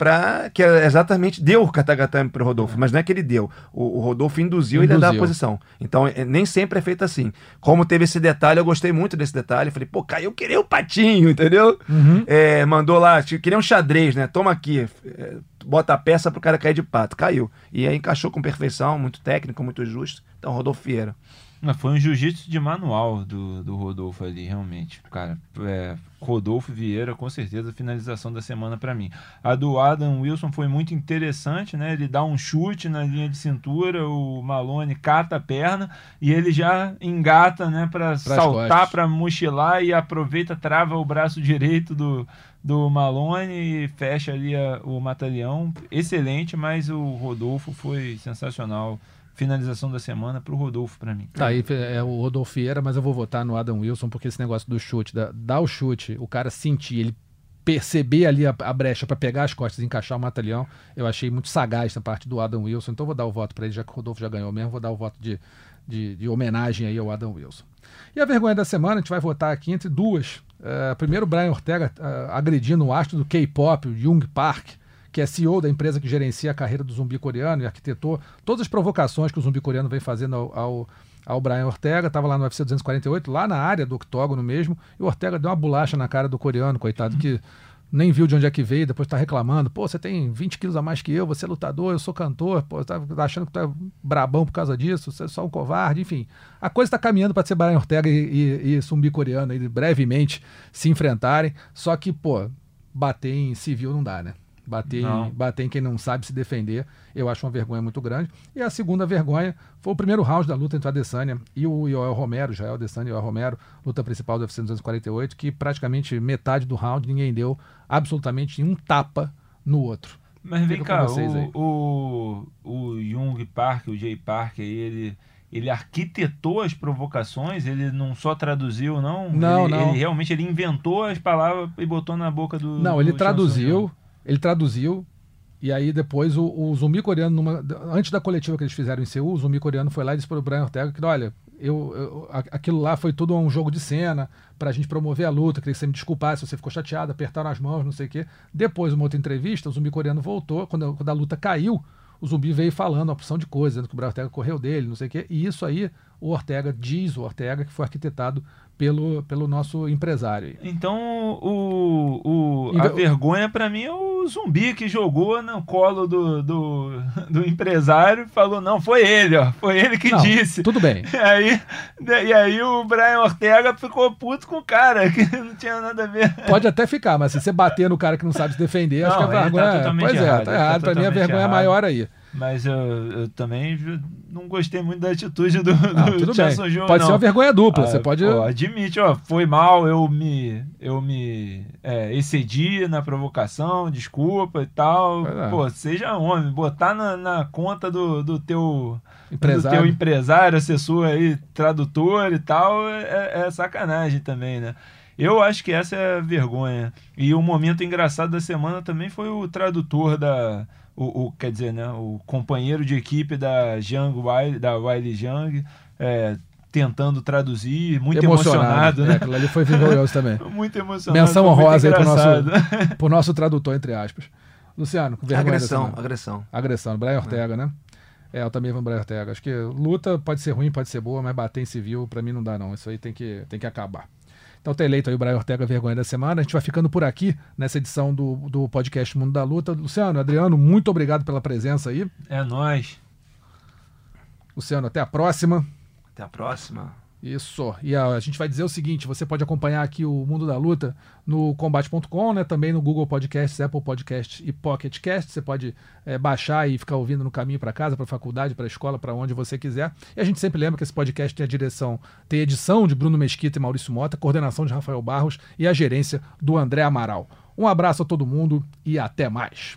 para que é exatamente deu o Katagatame para o Rodolfo, mas não é que ele deu. O, o Rodolfo induziu, ele a dar a Induziu. posição. Então é, nem sempre é feito assim. Como teve esse detalhe, eu gostei muito desse detalhe. Falei, pô, caiu, queria o patinho, entendeu? É, mandou lá, queria um xadrez, né? Toma aqui, é, bota a peça pro cara cair de pato. Caiu. E aí encaixou com perfeição, muito técnico, muito justo. Então, Rodolfo Vieira. Não, foi um jiu-jitsu de manual do, do Rodolfo ali, realmente. Cara, é, Rodolfo Vieira, com certeza, finalização da semana pra mim. A do Adam Wilson foi muito interessante, né? Ele dá um chute na linha de cintura, o Malone cata a perna e ele já engata, né, Pra saltar, pra mochilar e aproveita, trava o braço direito do, do Malone e fecha ali a- o Mataleão. Excelente, mas o Rodolfo foi sensacional. Finalização da semana pro Rodolfo pra mim. Tá aí, é o Rodolfo Vieira, mas eu vou votar no Adam Wilson, porque esse negócio do chute, da, dar o chute, o cara sentir, ele perceber ali a, a brecha para pegar as costas e encaixar o Mata-Leão, eu achei muito sagaz da parte do Adam Wilson, então vou dar o voto para ele, já que o Rodolfo já ganhou mesmo, vou dar o voto de, de, de homenagem aí ao Adam Wilson. E a vergonha da semana, a gente vai votar aqui entre duas. É, primeiro, o Brian Ortega é, agredindo o astro do K-pop, o Jung Park, que é CEO da empresa que gerencia a carreira do zumbi coreano e arquitetou todas as provocações que o zumbi coreano vem fazendo ao, ao, ao Brian Ortega. Estava lá no UFC 248, lá na área do octógono mesmo, e o Ortega deu uma bolacha na cara do coreano, coitado, que nem viu de onde é que veio, depois tá reclamando. Pô, você tem 20 quilos a mais que eu, você é lutador, eu sou cantor, pô, tá achando que tá brabão por causa disso, você é só um covarde, enfim. A coisa tá caminhando para ser Brian Ortega e, e, e zumbi coreano aí brevemente se enfrentarem, só que, pô, bater em civil não dá, né? Bater, em, bater em quem não sabe se defender, eu acho uma vergonha muito grande. E a segunda vergonha foi o primeiro round da luta entre o Adesanya e o Yoel Romero, Jael Adesanya e Yoel Romero, luta principal do UFC 248, que praticamente metade do round ninguém deu absolutamente um tapa no outro. Mas vem cá, o, o, o Jung Park, o Jay Park, ele, ele arquitetou as provocações, ele não só traduziu, não? Não, ele, não. Ele realmente ele inventou as palavras e botou na boca do. Não, ele do traduziu, ele traduziu, e aí depois o, o zumbi coreano, numa- antes da coletiva que eles fizeram em Seul, o zumbi coreano foi lá e disse pro Brian Ortega que, olha, eu, eu- a- aquilo lá foi tudo um jogo de cena pra gente promover a luta, queria que você me desculpasse se você ficou chateado, apertaram as mãos, não sei o quê. Depois, uma outra entrevista, o zumbi coreano voltou, quando, a- quando a luta caiu, o zumbi veio falando uma opção de coisas, dizendo que o Brian Ortega correu dele, não sei o quê, e isso aí, o Ortega, diz o Ortega, que foi arquitetado pelo, pelo nosso empresário. Então, o, o, a Inve- vergonha pra mim é o zumbi que jogou no colo do, do, do empresário e falou: não, foi ele, ó. Foi ele que Não, disse. Tudo bem. E aí, e aí o Brian Ortega ficou puto com o cara, que não tinha nada a ver. Pode até ficar, mas se você bater no cara que não sabe se defender, acho Não, que a ele tá vergonha. totalmente pois é, errado, tá ele tá errado. pra mim a vergonha é errado. maior aí. Mas eu, eu também não gostei muito da atitude do, Não, do tudo bem. Chanson Júnior, Pode não. ser uma vergonha dupla. Ah, você pode. pô, admite, ó, foi mal, eu me, eu me é, excedi na provocação, desculpa e tal. É. Pô, seja homem, botar na, na conta do, do teu Empresário. do teu empresário, assessor aí, tradutor e tal, é, é sacanagem também, né? Eu acho que essa é a vergonha. E o momento engraçado da semana também foi o tradutor da. O, o- quer dizer, né? O companheiro de equipe da Jang Wiley, da Wiley Jang, é, tentando traduzir, muito emocionado, É, né? aquilo ali foi vergonhoso também. Muito emocionado. Menção honrosa aí pro nosso, pro nosso tradutor, entre aspas. Luciano, com vergonha da Agressão, agressão. Agressão, Brian Ortega, né? É, eu também vou Brian Ortega. Acho que luta pode ser ruim, pode ser boa, mas bater em civil, pra mim não dá, não. Isso aí tem que, tem que acabar. Então tá eleito aí o Brian Ortega Vergonha da Semana. A gente vai ficando por aqui nessa edição do, do podcast Mundo da Luta. Luciano, Adriano, muito obrigado pela presença aí. É nóis. Luciano, até a próxima. Até a próxima. Isso. E a, a gente vai dizer o seguinte: você pode acompanhar aqui o Mundo da Luta no combate.com, né? Também no Google Podcasts, Apple Podcasts e Pocket Cast. Você pode eh, baixar e ficar ouvindo no caminho para casa, para faculdade, para escola, para onde você quiser. E a gente sempre lembra que esse podcast tem a direção, tem edição de Bruno Mesquita e Maurício Mota, coordenação de Rafael Barros e a gerência do André Amaral. Um abraço a todo mundo e até mais.